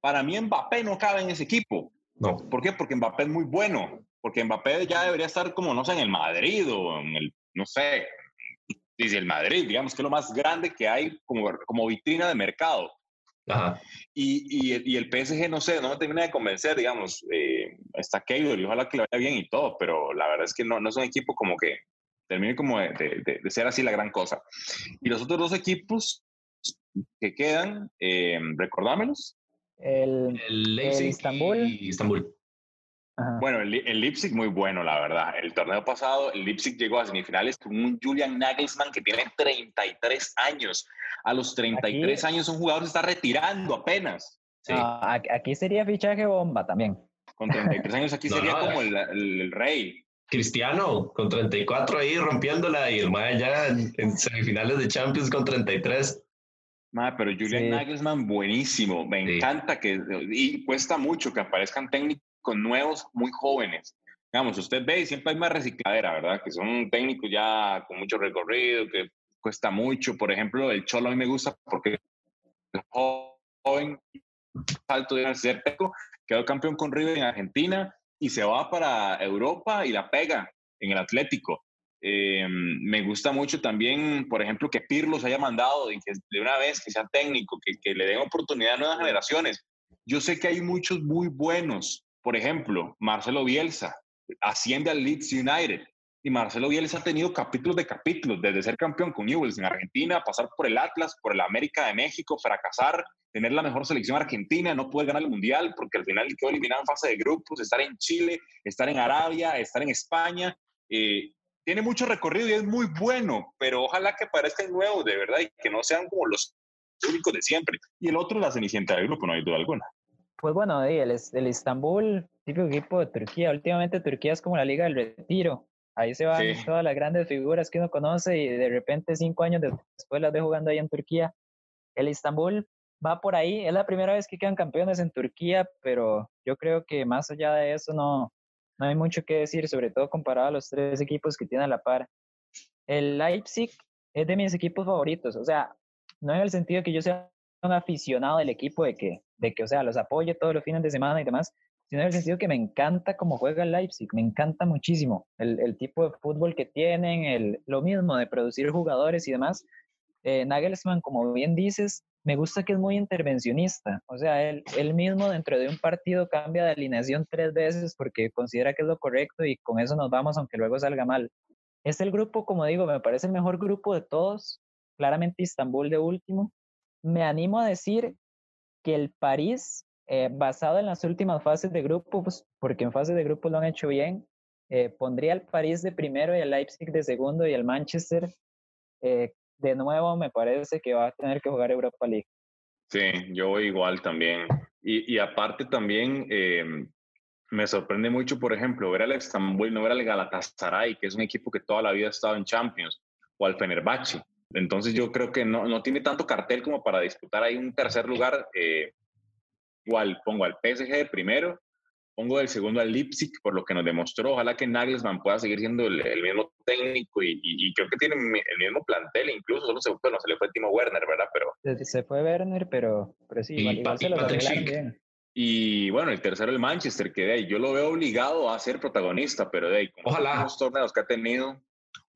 C: Para mí Mbappé no cabe en ese equipo.
B: No.
C: ¿Por qué? Porque Mbappé es muy bueno. Porque Mbappé ya debería estar como, no sé, en el Madrid o en el, no sé, dice el Madrid, digamos que es lo más grande que hay como, como vitrina de mercado.
B: Ajá.
C: Y, y, y, el PSG, no sé, no me termina de convencer, digamos, eh, está Keylor y ojalá que le vaya bien y todo, pero la verdad es que no, no es un equipo como que termine como de, de, de ser así la gran cosa. Y los otros dos equipos que quedan, eh, recordámelos.
D: El,
B: el Leipzig
D: el Istanbul.
B: y Istanbul.
D: Ajá.
C: Bueno, el, el, Leipzig muy bueno, la verdad. El torneo pasado, el Leipzig llegó a semifinales con un Julian Nagelsmann que tiene 33 años. A los 33
D: Aquí-
C: años un jugador se está retirando apenas.
B: Sí.
D: Ah, aquí- sería fichaje bomba también.
C: Con 33 años aquí *laughs*
B: No,
C: sería
B: no,
C: como el, el- el rey.
B: Cristiano con 34 ahí rompiéndola y el ya en, en *laughs* semifinales de Champions con 33.
C: Madre, pero Julian
D: Sí.
C: Nagelsmann, buenísimo. Me
B: Sí.
C: encanta que. Y cuesta mucho que aparezcan técnicos nuevos, muy jóvenes. Digamos, usted ve y siempre hay más recicladera, ¿verdad? Que son técnicos ya con mucho recorrido, que cuesta mucho. Por ejemplo, el Cholo a mí me gusta porque es joven, alto de ser técnico, quedó campeón con River en Argentina y se va para Europa y la pega en el Atlético. Eh, me gusta mucho también, por ejemplo, que Pirlo se haya mandado de, que de una vez, que sea técnico, que, que le den oportunidad a nuevas generaciones. Yo sé que hay muchos muy buenos. Por ejemplo, Marcelo Bielsa asciende al Leeds United. Y Marcelo Bielsa ha tenido capítulos de capítulos, desde ser campeón con Newell's en Argentina, pasar por el Atlas, por el América de México, fracasar, tener la mejor selección argentina, no poder ganar el Mundial porque al final quedó eliminado en fase de grupos, estar en Chile, estar en Arabia, estar en España. Eh, tiene mucho recorrido y es muy bueno, pero ojalá que parezcan nuevos de verdad y que no sean como los únicos de siempre. Y el otro, la cenicienta del grupo, no hay duda alguna.
D: Pues bueno, el, el Istanbul, típico equipo de Turquía. Últimamente Turquía es como la liga del retiro. Ahí se van
C: Sí.
D: todas las grandes figuras que uno conoce y de repente cinco años después las ve jugando ahí en Turquía. El Istanbul va por ahí. Es la primera vez que quedan campeones en Turquía, pero yo creo que más allá de eso no, no hay mucho que decir, sobre todo comparado a los tres equipos que tiene a la par. El Leipzig es de mis equipos favoritos, o sea, no en el sentido que yo sea un aficionado del equipo de que, de que, o sea, los apoye todos los fines de semana y demás, sino en el sentido que me encanta cómo juega el Leipzig, me encanta muchísimo el, el tipo de fútbol que tienen, el, lo mismo de producir jugadores y demás. Eh, Nagelsmann, como bien dices, me gusta que es muy intervencionista, o sea, él, él mismo dentro de un partido cambia de alineación tres veces porque considera que es lo correcto y con eso nos vamos aunque luego salga mal. Es el grupo, como digo, me parece el mejor grupo de todos, claramente Istambul de último. Me animo a decir que el París, eh, basado en las últimas fases de grupos, porque en fases de grupos lo han hecho bien, eh, pondría al París de primero y al Leipzig de segundo y al Manchester eh, de nuevo me parece que va a tener que jugar Europa League.
C: Sí, yo voy igual también. Y, y aparte también eh, me sorprende mucho, por ejemplo, ver al Estambul, no ver al Galatasaray, que es un equipo que toda la vida ha estado en Champions, o al Fenerbahce. Entonces yo creo que no, no tiene tanto cartel como para disputar ahí un tercer lugar. Eh, pongo al PSG primero, pongo del segundo al Leipzig, por lo que nos demostró. Ojalá que Nagelsmann pueda seguir siendo el, el mismo técnico y, y, y, creo que tiene el mismo plantel, incluso solo se, bueno, se le fue Timo Werner, ¿verdad? Pero
D: se, se fue Werner, pero, pero sí, igual, igual se lo bien.
C: Y bueno, el tercero el Manchester, que de ahí yo lo veo obligado a ser protagonista, pero de ahí, con
B: Ojalá.
C: los torneos que ha tenido.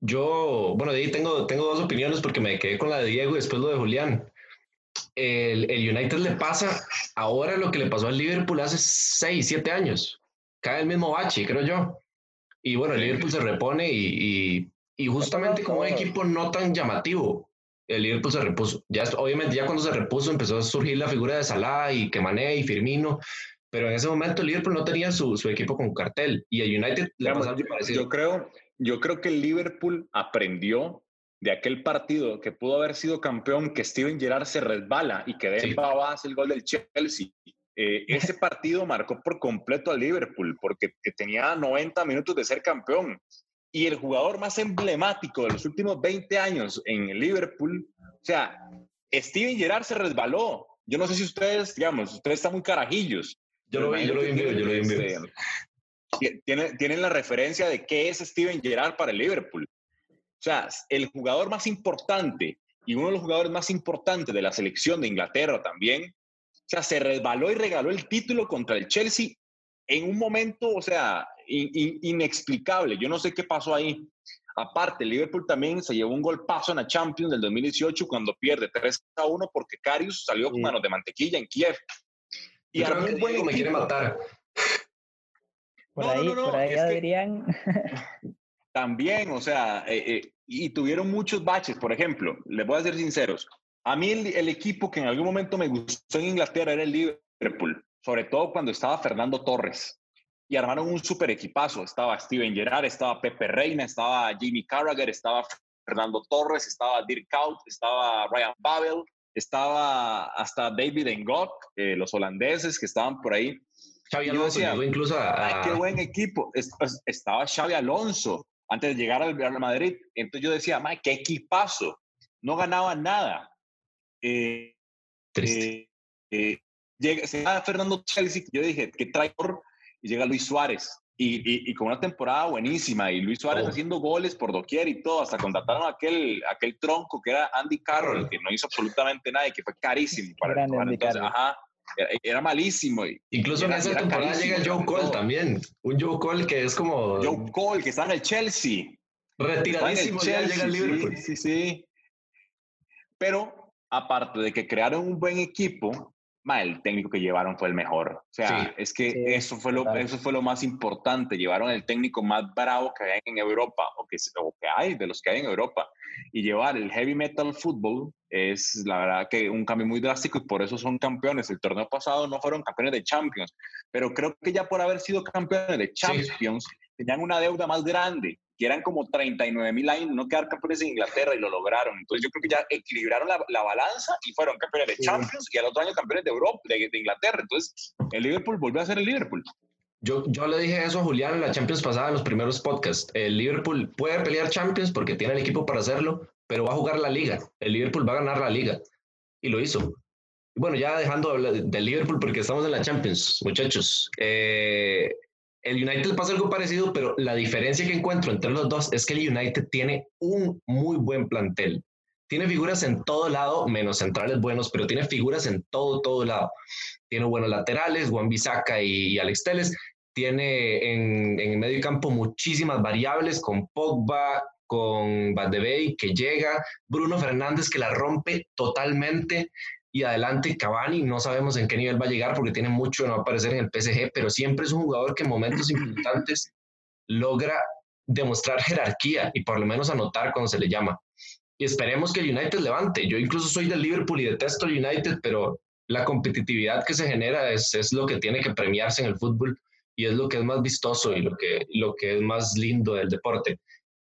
B: Yo, bueno, de ahí tengo, tengo dos opiniones porque me quedé con la de Diego y después lo de Julián. El, el, United le pasa ahora lo que le pasó al Liverpool hace 6, 7 años. Cae el mismo bache, creo yo. Y bueno, el Liverpool se repone y, y, y justamente como un equipo no tan llamativo, el Liverpool se repuso. Ya, obviamente, ya cuando se repuso empezó a surgir la figura de Salah y Kemané y Firmino, pero en ese momento el Liverpool no tenía su, su equipo con cartel y el United le pasó algo parecido.
C: Yo creo, yo creo que el Liverpool aprendió de aquel partido que pudo haber sido campeón, que Steven Gerrard se resbala y que Demba sí. hace el gol del Chelsea. eh, *laughs* ese partido marcó por completo a Liverpool porque tenía 90 minutos de ser campeón. Y el jugador más emblemático de los últimos 20 años en Liverpool, o sea, Steven Gerrard se resbaló. Yo no sé si ustedes, digamos, ustedes están muy carajillos.
B: Yo lo vi, yo lo vi, yo lo vi.
C: Este, tienen, tienen la referencia de qué es Steven Gerrard para el Liverpool. O sea, el jugador más importante y uno de los jugadores más importantes de la selección de Inglaterra también, o sea, se resbaló y regaló el título contra el Chelsea en un momento, o sea, inexplicable. Yo no sé qué pasó ahí. Aparte, Liverpool también se llevó un golpazo en la Champions del 2018 cuando pierde 3 a 1 porque Karius salió con manos de mantequilla en Kiev.
B: Y Yo creo que Diego me quiere matar.
D: Por ahí, por ahí dirían. *laughs*
C: También, o sea, eh, eh, y tuvieron muchos baches. Por ejemplo, les voy a ser sinceros. A mí el, equipo que en algún momento me gustó en Inglaterra era el Liverpool, sobre todo cuando estaba Fernando Torres. Y armaron un super equipazo. Estaba Steven Gerrard, estaba Pepe Reina, estaba Jimmy Carragher, estaba Fernando Torres, estaba Dirk Kuyt, estaba Ryan Babel, estaba hasta David Engok, eh, los holandeses que estaban por ahí.
B: Xavi Alonso incluso
C: a... qué buen equipo. Estaba Xavi Alonso, antes de llegar al Real Madrid. Entonces yo decía, Mike, qué equipazo. No ganaba nada. Eh,
B: Triste.
C: Eh, llega, se va Fernando Chelsea, yo dije, qué traidor, y llega Luis Suárez. Y, y, con una temporada buenísima, y Luis Suárez oh. haciendo goles por doquier y todo, hasta contrataron a aquel, aquel tronco que era Andy Carroll, que no hizo absolutamente nada y que fue carísimo para el Entonces, ajá, era, malísimo.
B: Incluso en esa temporada llega Joe Cole también. Un Joe Cole que es como.
C: Joe Cole, que está en el Chelsea.
B: Retiradísimo, ya llega al Liverpool.
C: Sí, sí, sí. Pero, aparte de que crearon un buen equipo, el técnico que llevaron fue el mejor. O sea, es que eso, fue lo, eso fue lo más importante. Llevaron el técnico más bravo que hay en Europa, o que, o que hay, de los que hay en Europa. Y llevar el heavy metal fútbol es la verdad que un cambio muy drástico y por eso son campeones. El torneo pasado no fueron campeones de Champions, pero creo que ya por haber sido campeones de Champions tenían una deuda más grande, que eran como 39 mil años no quedar campeones en Inglaterra y lo lograron. Entonces yo creo que ya equilibraron la, balanza y fueron campeones de Champions y al otro año campeones de Europa, de, de Inglaterra. Entonces el Liverpool volvió a ser el Liverpool.
B: Yo, yo le dije eso a Julián en la Champions pasada, en los primeros podcasts. El Liverpool puede pelear Champions porque tiene el equipo para hacerlo, pero va a jugar la liga. El Liverpool va a ganar la liga. Y lo hizo. Bueno, ya dejando del Liverpool porque estamos en la Champions, muchachos. Eh, el United pasa algo parecido, pero la diferencia que encuentro entre los dos es que el United tiene un muy buen plantel. Tiene figuras en todo lado, menos centrales buenos, pero tiene figuras en todo, todo lado. Tiene buenos laterales, Juan Bisaca y Alex Teles. Tiene en, en el medio campo muchísimas variables con Pogba, con Van de Beek que llega, Bruno Fernández que la rompe totalmente y adelante Cavani, no sabemos en qué nivel va a llegar porque tiene mucho no aparecer en el PSG, pero siempre es un jugador que en momentos importantes logra demostrar jerarquía y por lo menos anotar cuando se le llama. Y esperemos que el United levante. Yo incluso soy del Liverpool y detesto el United, pero la competitividad que se genera es, es lo que tiene que premiarse en el fútbol y es lo que es más vistoso y lo que, lo que es más lindo del deporte.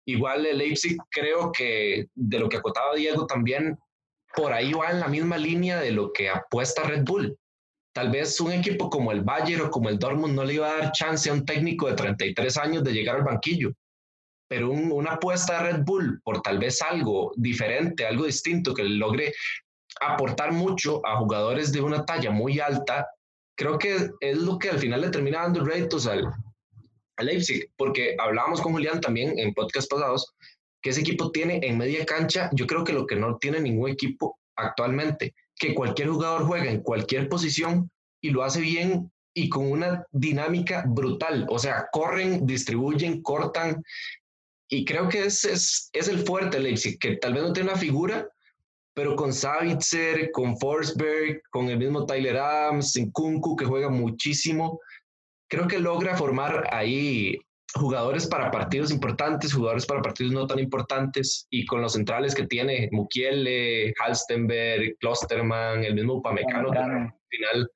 B: Igual el Leipzig creo que de lo que acotaba Diego también, por ahí va en la misma línea de lo que apuesta Red Bull. Tal vez un equipo como el Bayern o como el Dortmund no le iba a dar chance a un técnico de 33 años de llegar al banquillo, pero una apuesta de Red Bull por tal vez algo diferente, algo distinto que logre aportar mucho a jugadores de una talla muy alta, creo que es lo que al final le termina dando réditos al, Leipzig, porque hablábamos con Julián también en podcast pasados, que ese equipo tiene en media cancha, yo creo que lo que no tiene ningún equipo actualmente, que cualquier jugador juega en cualquier posición y lo hace bien y con una dinámica brutal, o sea, corren, distribuyen, cortan, y creo que es, es, es el fuerte Leipzig, que tal vez no tiene una figura, pero con Savitzer, con Forsberg, con el mismo Tyler Adams, Kunku, que juega muchísimo, creo que logra formar ahí jugadores para partidos importantes, jugadores para partidos no tan importantes, y con los centrales que tiene Mukiele, Halstenberg, Klosterman, el mismo Upamecano, al final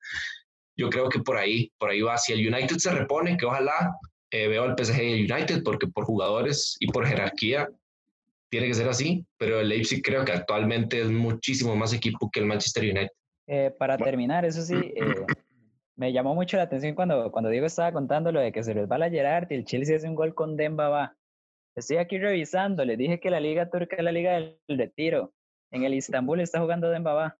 B: yo creo que por ahí, por ahí va. Si el United se repone, que ojalá eh, veo al PSG y el United, porque por jugadores y por jerarquía tiene que ser así, pero el Leipzig creo que actualmente es muchísimo más equipo que el Manchester United.
D: Eh, para terminar, eso sí, eh, me llamó mucho la atención cuando, cuando Diego estaba contando lo de que se les va la Gerard y el Chelsea hace un gol con Demba Estoy aquí revisando, les dije que la liga turca es la liga del retiro. En el Istanbul está jugando Demba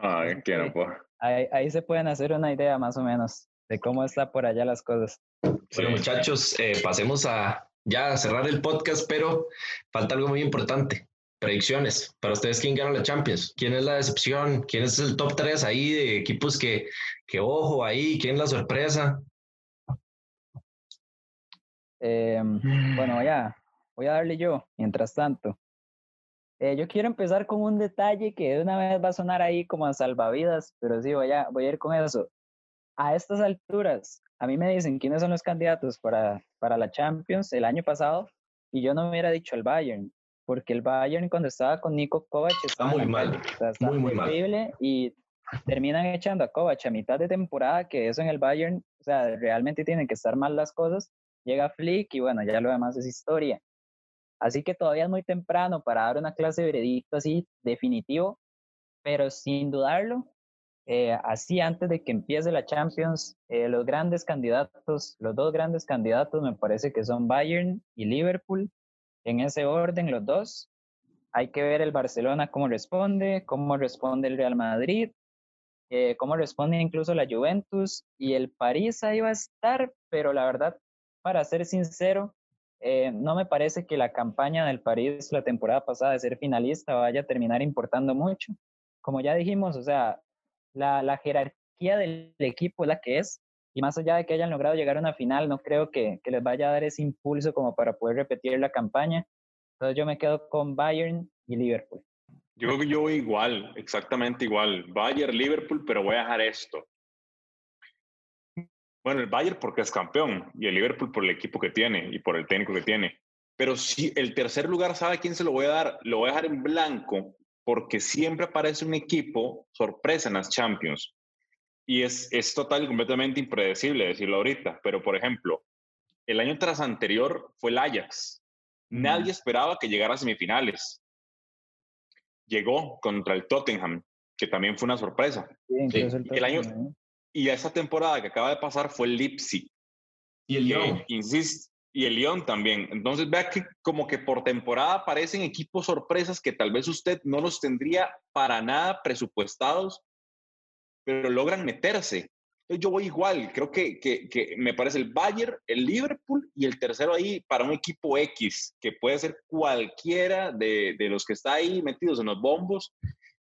C: Ay, qué no puedo.
D: Ahí, ahí, se pueden hacer una idea más o menos de cómo está por allá las cosas.
B: Bueno, muchachos, eh, pasemos a ya cerrar el podcast, pero falta algo muy importante. Predicciones. Para ustedes, ¿quién gana la Champions? ¿Quién es la decepción? ¿Quién es el top 3 ahí de equipos que, que ojo ahí? ¿Quién es la sorpresa?
D: Eh, bueno, ya, voy a darle yo, mientras tanto. Eh, yo quiero empezar con un detalle que de una vez va a sonar ahí como a salvavidas, pero sí, voy a, voy a ir con eso. A estas alturas, a mí me dicen quiénes son los candidatos para, para la Champions el año pasado y yo no hubiera dicho el Bayern porque el Bayern cuando estaba con Nico Kovac estaba
B: muy mal, muy, muy
D: mal. y terminan echando a Kovac a mitad de temporada, que eso en el Bayern, o sea, realmente tienen que estar mal las cosas. Llega Flick y bueno, ya lo demás es historia. Así que todavía es muy temprano para dar una clase de veredicto así definitivo, pero sin dudarlo, eh, así antes de que empiece la Champions, eh, los grandes candidatos, los dos grandes candidatos me parece que son Bayern y Liverpool en ese orden los dos. Hay que ver el Barcelona cómo responde, cómo responde el Real Madrid, eh, cómo responde incluso la Juventus y el París ahí va a estar, pero la verdad, para ser sincero, eh, no me parece que la campaña del París la temporada pasada de ser finalista vaya a terminar importando mucho. Como ya dijimos, o sea, la, la jerarquía del equipo es la que es, y más allá de que hayan logrado llegar a una final, no creo que, que les vaya a dar ese impulso como para poder repetir la campaña. Entonces yo me quedo con Bayern y Liverpool.
C: Yo yo igual, exactamente igual. Bayern, Liverpool, pero voy a dejar esto. Bueno, el Bayern porque es campeón y el Liverpool por el equipo que tiene y por el técnico que tiene. Pero si el tercer lugar sabe quién se lo voy a dar, lo voy a dejar en blanco porque siempre aparece un equipo sorpresa en las Champions y es, es total y completamente impredecible decirlo ahorita, pero por ejemplo, el año tras anterior fue el Ajax. Nadie esperaba que llegara a semifinales. Llegó contra el Tottenham, que también fue una sorpresa. Sí, el, año, y esa temporada que acaba de pasar fue el Leipzig.
B: Y el Lyon.
C: y el Lyon también. Entonces, vea que como que por temporada aparecen equipos sorpresas que tal vez usted no los tendría para nada presupuestados pero logran meterse. Yo voy igual, creo que, que, me parece el Bayern, el Liverpool y el tercero ahí para un equipo X, que puede ser cualquiera de, de los que está ahí metidos en los bombos.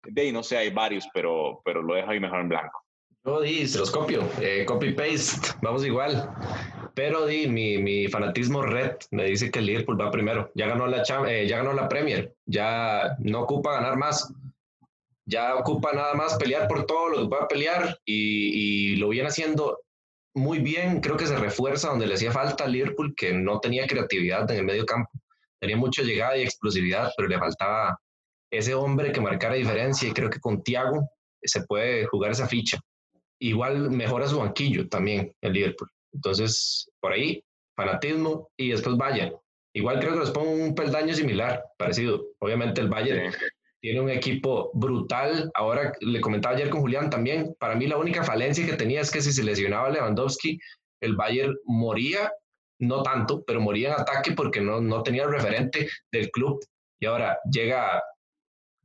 C: De ahí no sé, hay varios, pero, pero lo dejo ahí mejor en blanco.
B: Yo di, se los copio, eh, copy-paste, vamos igual. Pero di, mi, mi, fanatismo red me dice que el Liverpool va primero. Ya ganó la, eh, ya ganó la Premier, ya no ocupa ganar más ya ocupa nada más pelear por todo lo que pueda pelear y, lo viene haciendo muy bien. Creo que se refuerza donde le hacía falta a Liverpool, que no tenía creatividad en el medio campo. Tenía mucha llegada y explosividad, pero le faltaba ese hombre que marcara diferencia y creo que con Thiago se puede jugar esa ficha. Igual mejora su banquillo también el Liverpool. Entonces, por ahí, fanatismo y después Bayern. Igual creo que les pongo un peldaño similar, parecido. Obviamente el Bayern tiene un equipo brutal. Ahora le comentaba ayer con Julián también. Para mí la única falencia que tenía es que si se lesionaba Lewandowski, el Bayern moría, no tanto, pero moría en ataque porque no, no tenía el referente del club. Y ahora llega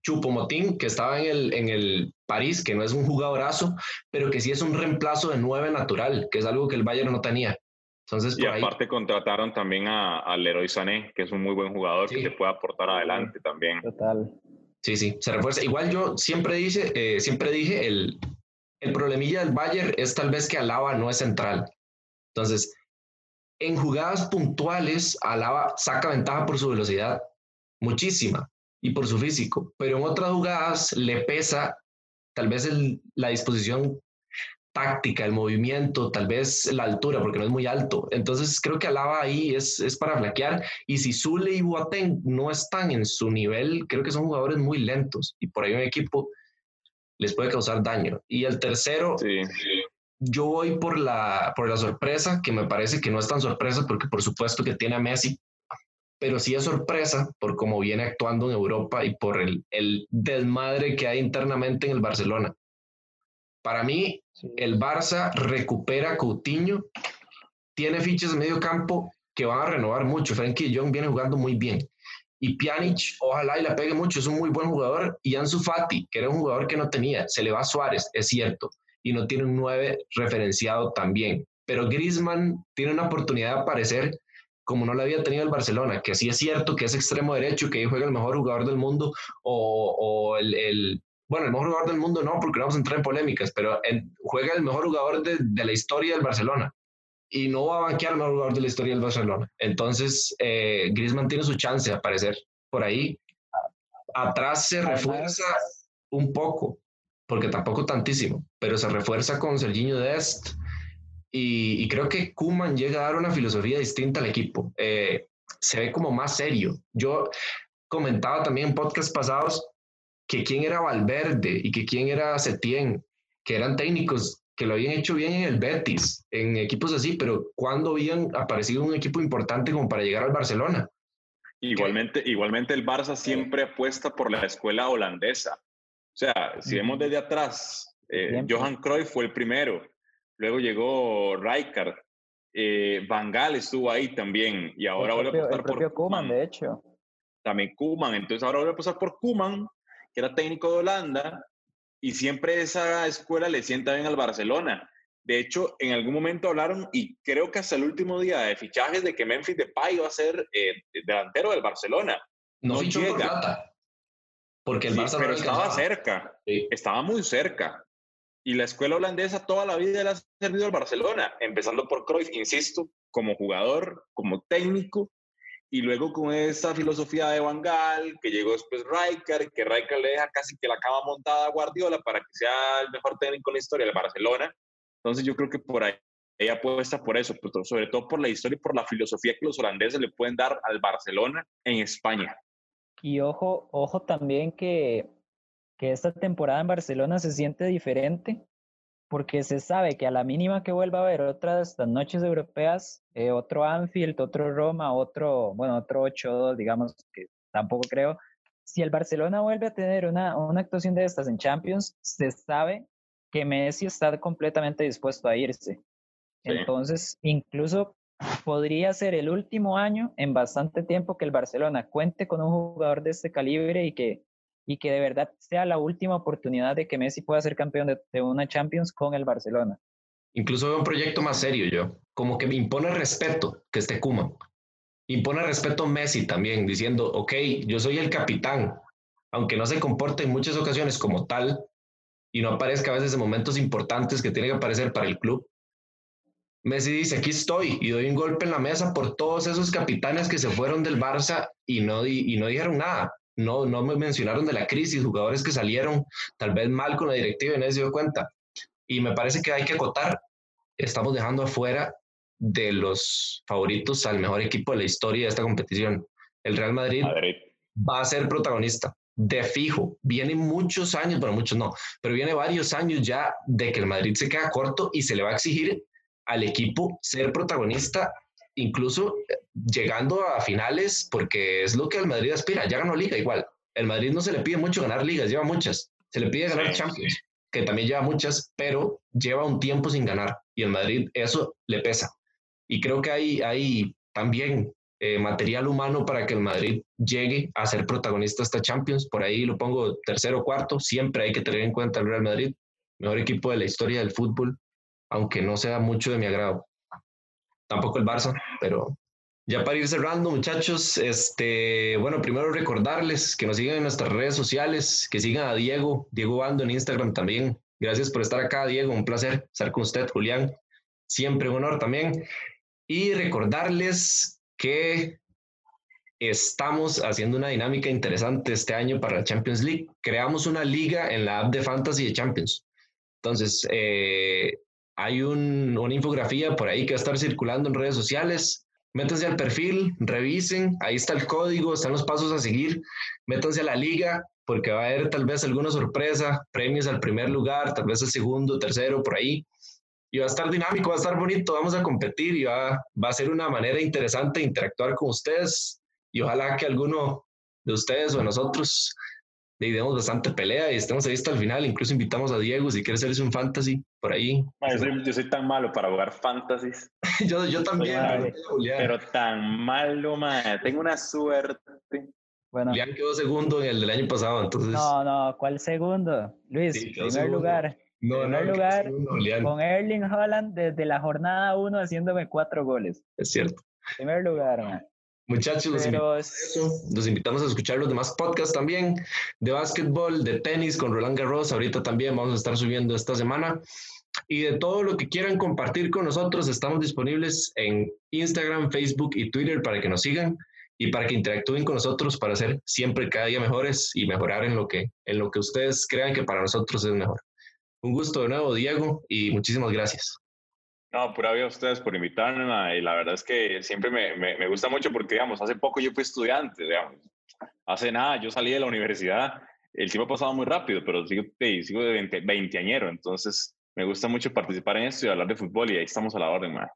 B: Chupo Motín, que estaba en el, en el París, que no es un jugadorazo, pero que sí es un reemplazo de nueve natural, que es algo que el Bayern no tenía. Entonces,
C: y aparte contrataron también a, Leroy Sané, que es un muy buen jugador que te puede aportar adelante también.
D: Total.
B: Sí, sí, se refuerza. Igual yo siempre, dice, eh, siempre dije, el, el problemilla del Bayern es tal vez que Alaba no es central. Entonces, en jugadas puntuales, Alaba saca ventaja por su velocidad, muchísima, y por su físico, pero en otras jugadas le pesa tal vez la disposición táctica, el movimiento, tal vez la altura, porque no es muy alto. Entonces creo que Alaba ahí es, es para flaquear. Y si Zule y Boateng no están en su nivel, creo que son jugadores muy lentos y por ahí un equipo les puede causar daño. Y el tercero, yo voy por la, por la sorpresa, que me parece que no es tan sorpresa porque por supuesto que tiene a Messi, pero sí es sorpresa por cómo viene actuando en Europa y por el, el desmadre que hay internamente en el Barcelona Para mí, el Barça recupera Coutinho, tiene fichas de medio campo que van a renovar mucho. Frankie Young viene jugando muy bien. Y Pjanic, ojalá y la pegue mucho, es un muy buen jugador. Y Ansu Fati, que era un jugador que no tenía, se le va a Suárez, es cierto, y no tiene un 9 referenciado también. Pero Griezmann tiene una oportunidad de aparecer como no la había tenido el Barcelona, que sí es cierto que es extremo derecho, que ahí juega el mejor jugador del mundo, o, o el, el, bueno, el mejor jugador del mundo no, porque no vamos a entrar en polémicas, pero juega el mejor jugador de, de, la historia del Barcelona y no va a banquear el mejor jugador de la historia del Barcelona. Entonces, eh, Griezmann tiene su chance de aparecer por ahí. Atrás se refuerza un poco, porque tampoco tantísimo, pero se refuerza con Serginho Dest y, y creo que Kuman llega a dar una filosofía distinta al equipo. Eh, se ve como más serio. Yo comentaba también en podcasts pasados que quién era Valverde y que quién era Setién, que eran técnicos que lo habían hecho bien en el Betis, en equipos así, pero ¿cuándo habían aparecido un equipo importante como para llegar al Barcelona?
C: Igualmente, igualmente el Barça siempre apuesta por la escuela holandesa. O sea, si vemos desde atrás, eh, Johan Cruyff fue el primero, luego llegó Rijkaard, eh, Van Gaal estuvo ahí también y ahora vuelve a apostar por
D: Koeman, de hecho.
C: También Koeman, entonces ahora vuelve a pasar por Koeman, que era técnico de Holanda, y siempre esa escuela le sienta bien al Barcelona. De hecho, en algún momento hablaron, y creo que hasta el último día de fichajes, de que Memphis Depay iba a ser eh, delantero del Barcelona.
B: No, no fichó llega. Por plata, porque el
C: sí,
B: Barça
C: pero estaba cerca, sí. estaba muy cerca. Y la escuela holandesa toda la vida le ha servido al Barcelona, empezando por Cruyff, insisto, como jugador, como técnico, y luego con esa filosofía de Van Gaal, que llegó después Rijkaard, que Rijkaard le deja casi que la cama montada a Guardiola para que sea el mejor técnico en la historia del Barcelona. Entonces yo creo que por ahí ella apuesta por eso, sobre todo por la historia y por la filosofía que los holandeses le pueden dar al Barcelona en España.
D: Y ojo, ojo también que, que esta temporada en Barcelona se siente diferente porque se sabe que a la mínima que vuelva a haber otras estas noches europeas, eh, otro Anfield, otro Roma, otro, bueno, otro 8-2, digamos, que tampoco creo, si el Barcelona vuelve a tener una, una actuación de estas en Champions, se sabe que Messi está completamente dispuesto a irse. Sí. Entonces, incluso podría ser el último año en bastante tiempo que el Barcelona cuente con un jugador de este calibre y que y que de verdad sea la última oportunidad de que Messi pueda ser campeón de, una Champions con el Barcelona.
B: Incluso veo un proyecto más serio yo, como que me impone respeto que esté Kuma. Impone respeto Messi también, diciendo, ok, yo soy el capitán, aunque no se comporte en muchas ocasiones como tal y no aparezca a veces en momentos importantes que tiene que aparecer para el club. Messi dice, aquí estoy y doy un golpe en la mesa por todos esos capitanes que se fueron del Barça y no, y no dijeron nada no, no me mencionaron de la crisis, jugadores que salieron tal vez mal con la directiva y nadie se dio cuenta. Y me parece que hay que acotar, estamos dejando afuera de los favoritos al mejor equipo de la historia de esta competición. El Real Madrid, Madrid. va a ser protagonista, de fijo. Viene muchos años, bueno, muchos no, pero viene varios años ya de que el Madrid se queda corto y se le va a exigir al equipo ser protagonista incluso eh, llegando a finales, porque es lo que el Madrid aspira, ya ganó liga igual. El Madrid no se le pide mucho ganar ligas, lleva muchas. Se le pide ganar sí. Champions, que también lleva muchas, pero lleva un tiempo sin ganar y el Madrid eso le pesa. Y creo que hay, hay también eh, material humano para que el Madrid llegue a ser protagonista esta Champions. Por ahí lo pongo tercero o cuarto. Siempre hay que tener en cuenta el Real Madrid, mejor equipo de la historia del fútbol, aunque no sea mucho de mi agrado tampoco el Barça, pero ya para ir cerrando, muchachos, este, bueno, primero recordarles que nos sigan en nuestras redes sociales, que sigan a Diego, Diego Bando en Instagram también. Gracias por estar acá, Diego, un placer estar con usted, Julián. Siempre un honor también. Y recordarles que estamos haciendo una dinámica interesante este año para la Champions League. Creamos una liga en la app de Fantasy de Champions. Entonces, eh, hay un, una infografía por ahí que va a estar circulando en redes sociales. Métanse al perfil, revisen, ahí está el código, están los pasos a seguir. Métanse a la liga, porque va a haber tal vez alguna sorpresa, premios al primer lugar, tal vez al segundo, tercero, por ahí. Y va a estar dinámico, va a estar bonito, vamos a competir y va, va a ser una manera interesante de interactuar con ustedes. Y ojalá que alguno de ustedes o de nosotros y demos bastante pelea y estamos ahí hasta el final. Incluso invitamos a Diego si quiere hacerse un fantasy por ahí.
C: yo, soy, yo, soy, tan malo para jugar fantasies. *laughs*
B: yo, yo también.
C: pero tan malo, madre. Tengo una suerte.
B: Bueno. Julián quedó segundo en el del año pasado, entonces.
D: No, no, ¿cuál segundo? Luis, primer lugar. No, primer no, lugar segundo, con Erling Holland desde la jornada uno haciéndome cuatro goles.
B: Es cierto.
D: Primer lugar, man.
B: Muchachos, los, invitamos los invitamos a escuchar los demás podcasts también de básquetbol, de tenis con Roland Garros. Ahorita también vamos a estar subiendo esta semana. Y de todo lo que quieran compartir con nosotros, estamos disponibles en Instagram, Facebook y Twitter para que nos sigan y para que interactúen con nosotros para ser siempre cada día mejores y mejorar en lo que, en lo que ustedes crean que para nosotros es mejor. Un gusto de nuevo, Diego, y muchísimas gracias.
C: No, pura vida a ustedes por invitarme, y la verdad es que siempre me, me, gusta mucho porque, digamos, hace poco yo fui estudiante, digamos, hace nada, yo salí de la universidad, el tiempo ha pasado muy rápido, pero sigo, sigo de 20, 20 añero, entonces me gusta mucho participar en esto y hablar de fútbol y ahí estamos a la orden, man.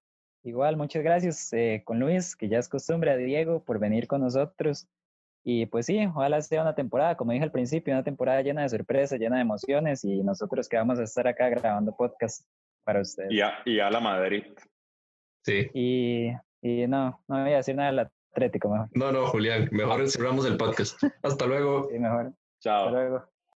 D: Igual, muchas gracias eh, con Luis, que ya es costumbre, a Diego, por venir con nosotros. Y pues sí, ojalá sea una temporada, como dije al principio, una temporada llena de sorpresas, llena de emociones y nosotros que vamos a estar acá grabando podcast para ustedes.
C: Y a, y a la Madrid.
B: Sí.
D: Y, y no, no voy a decir nada del Atlético mejor.
B: No, no, Julián, mejor cerramos el podcast. *laughs* Hasta luego.
D: Sí, mejor.
C: Chao.
D: Hasta luego.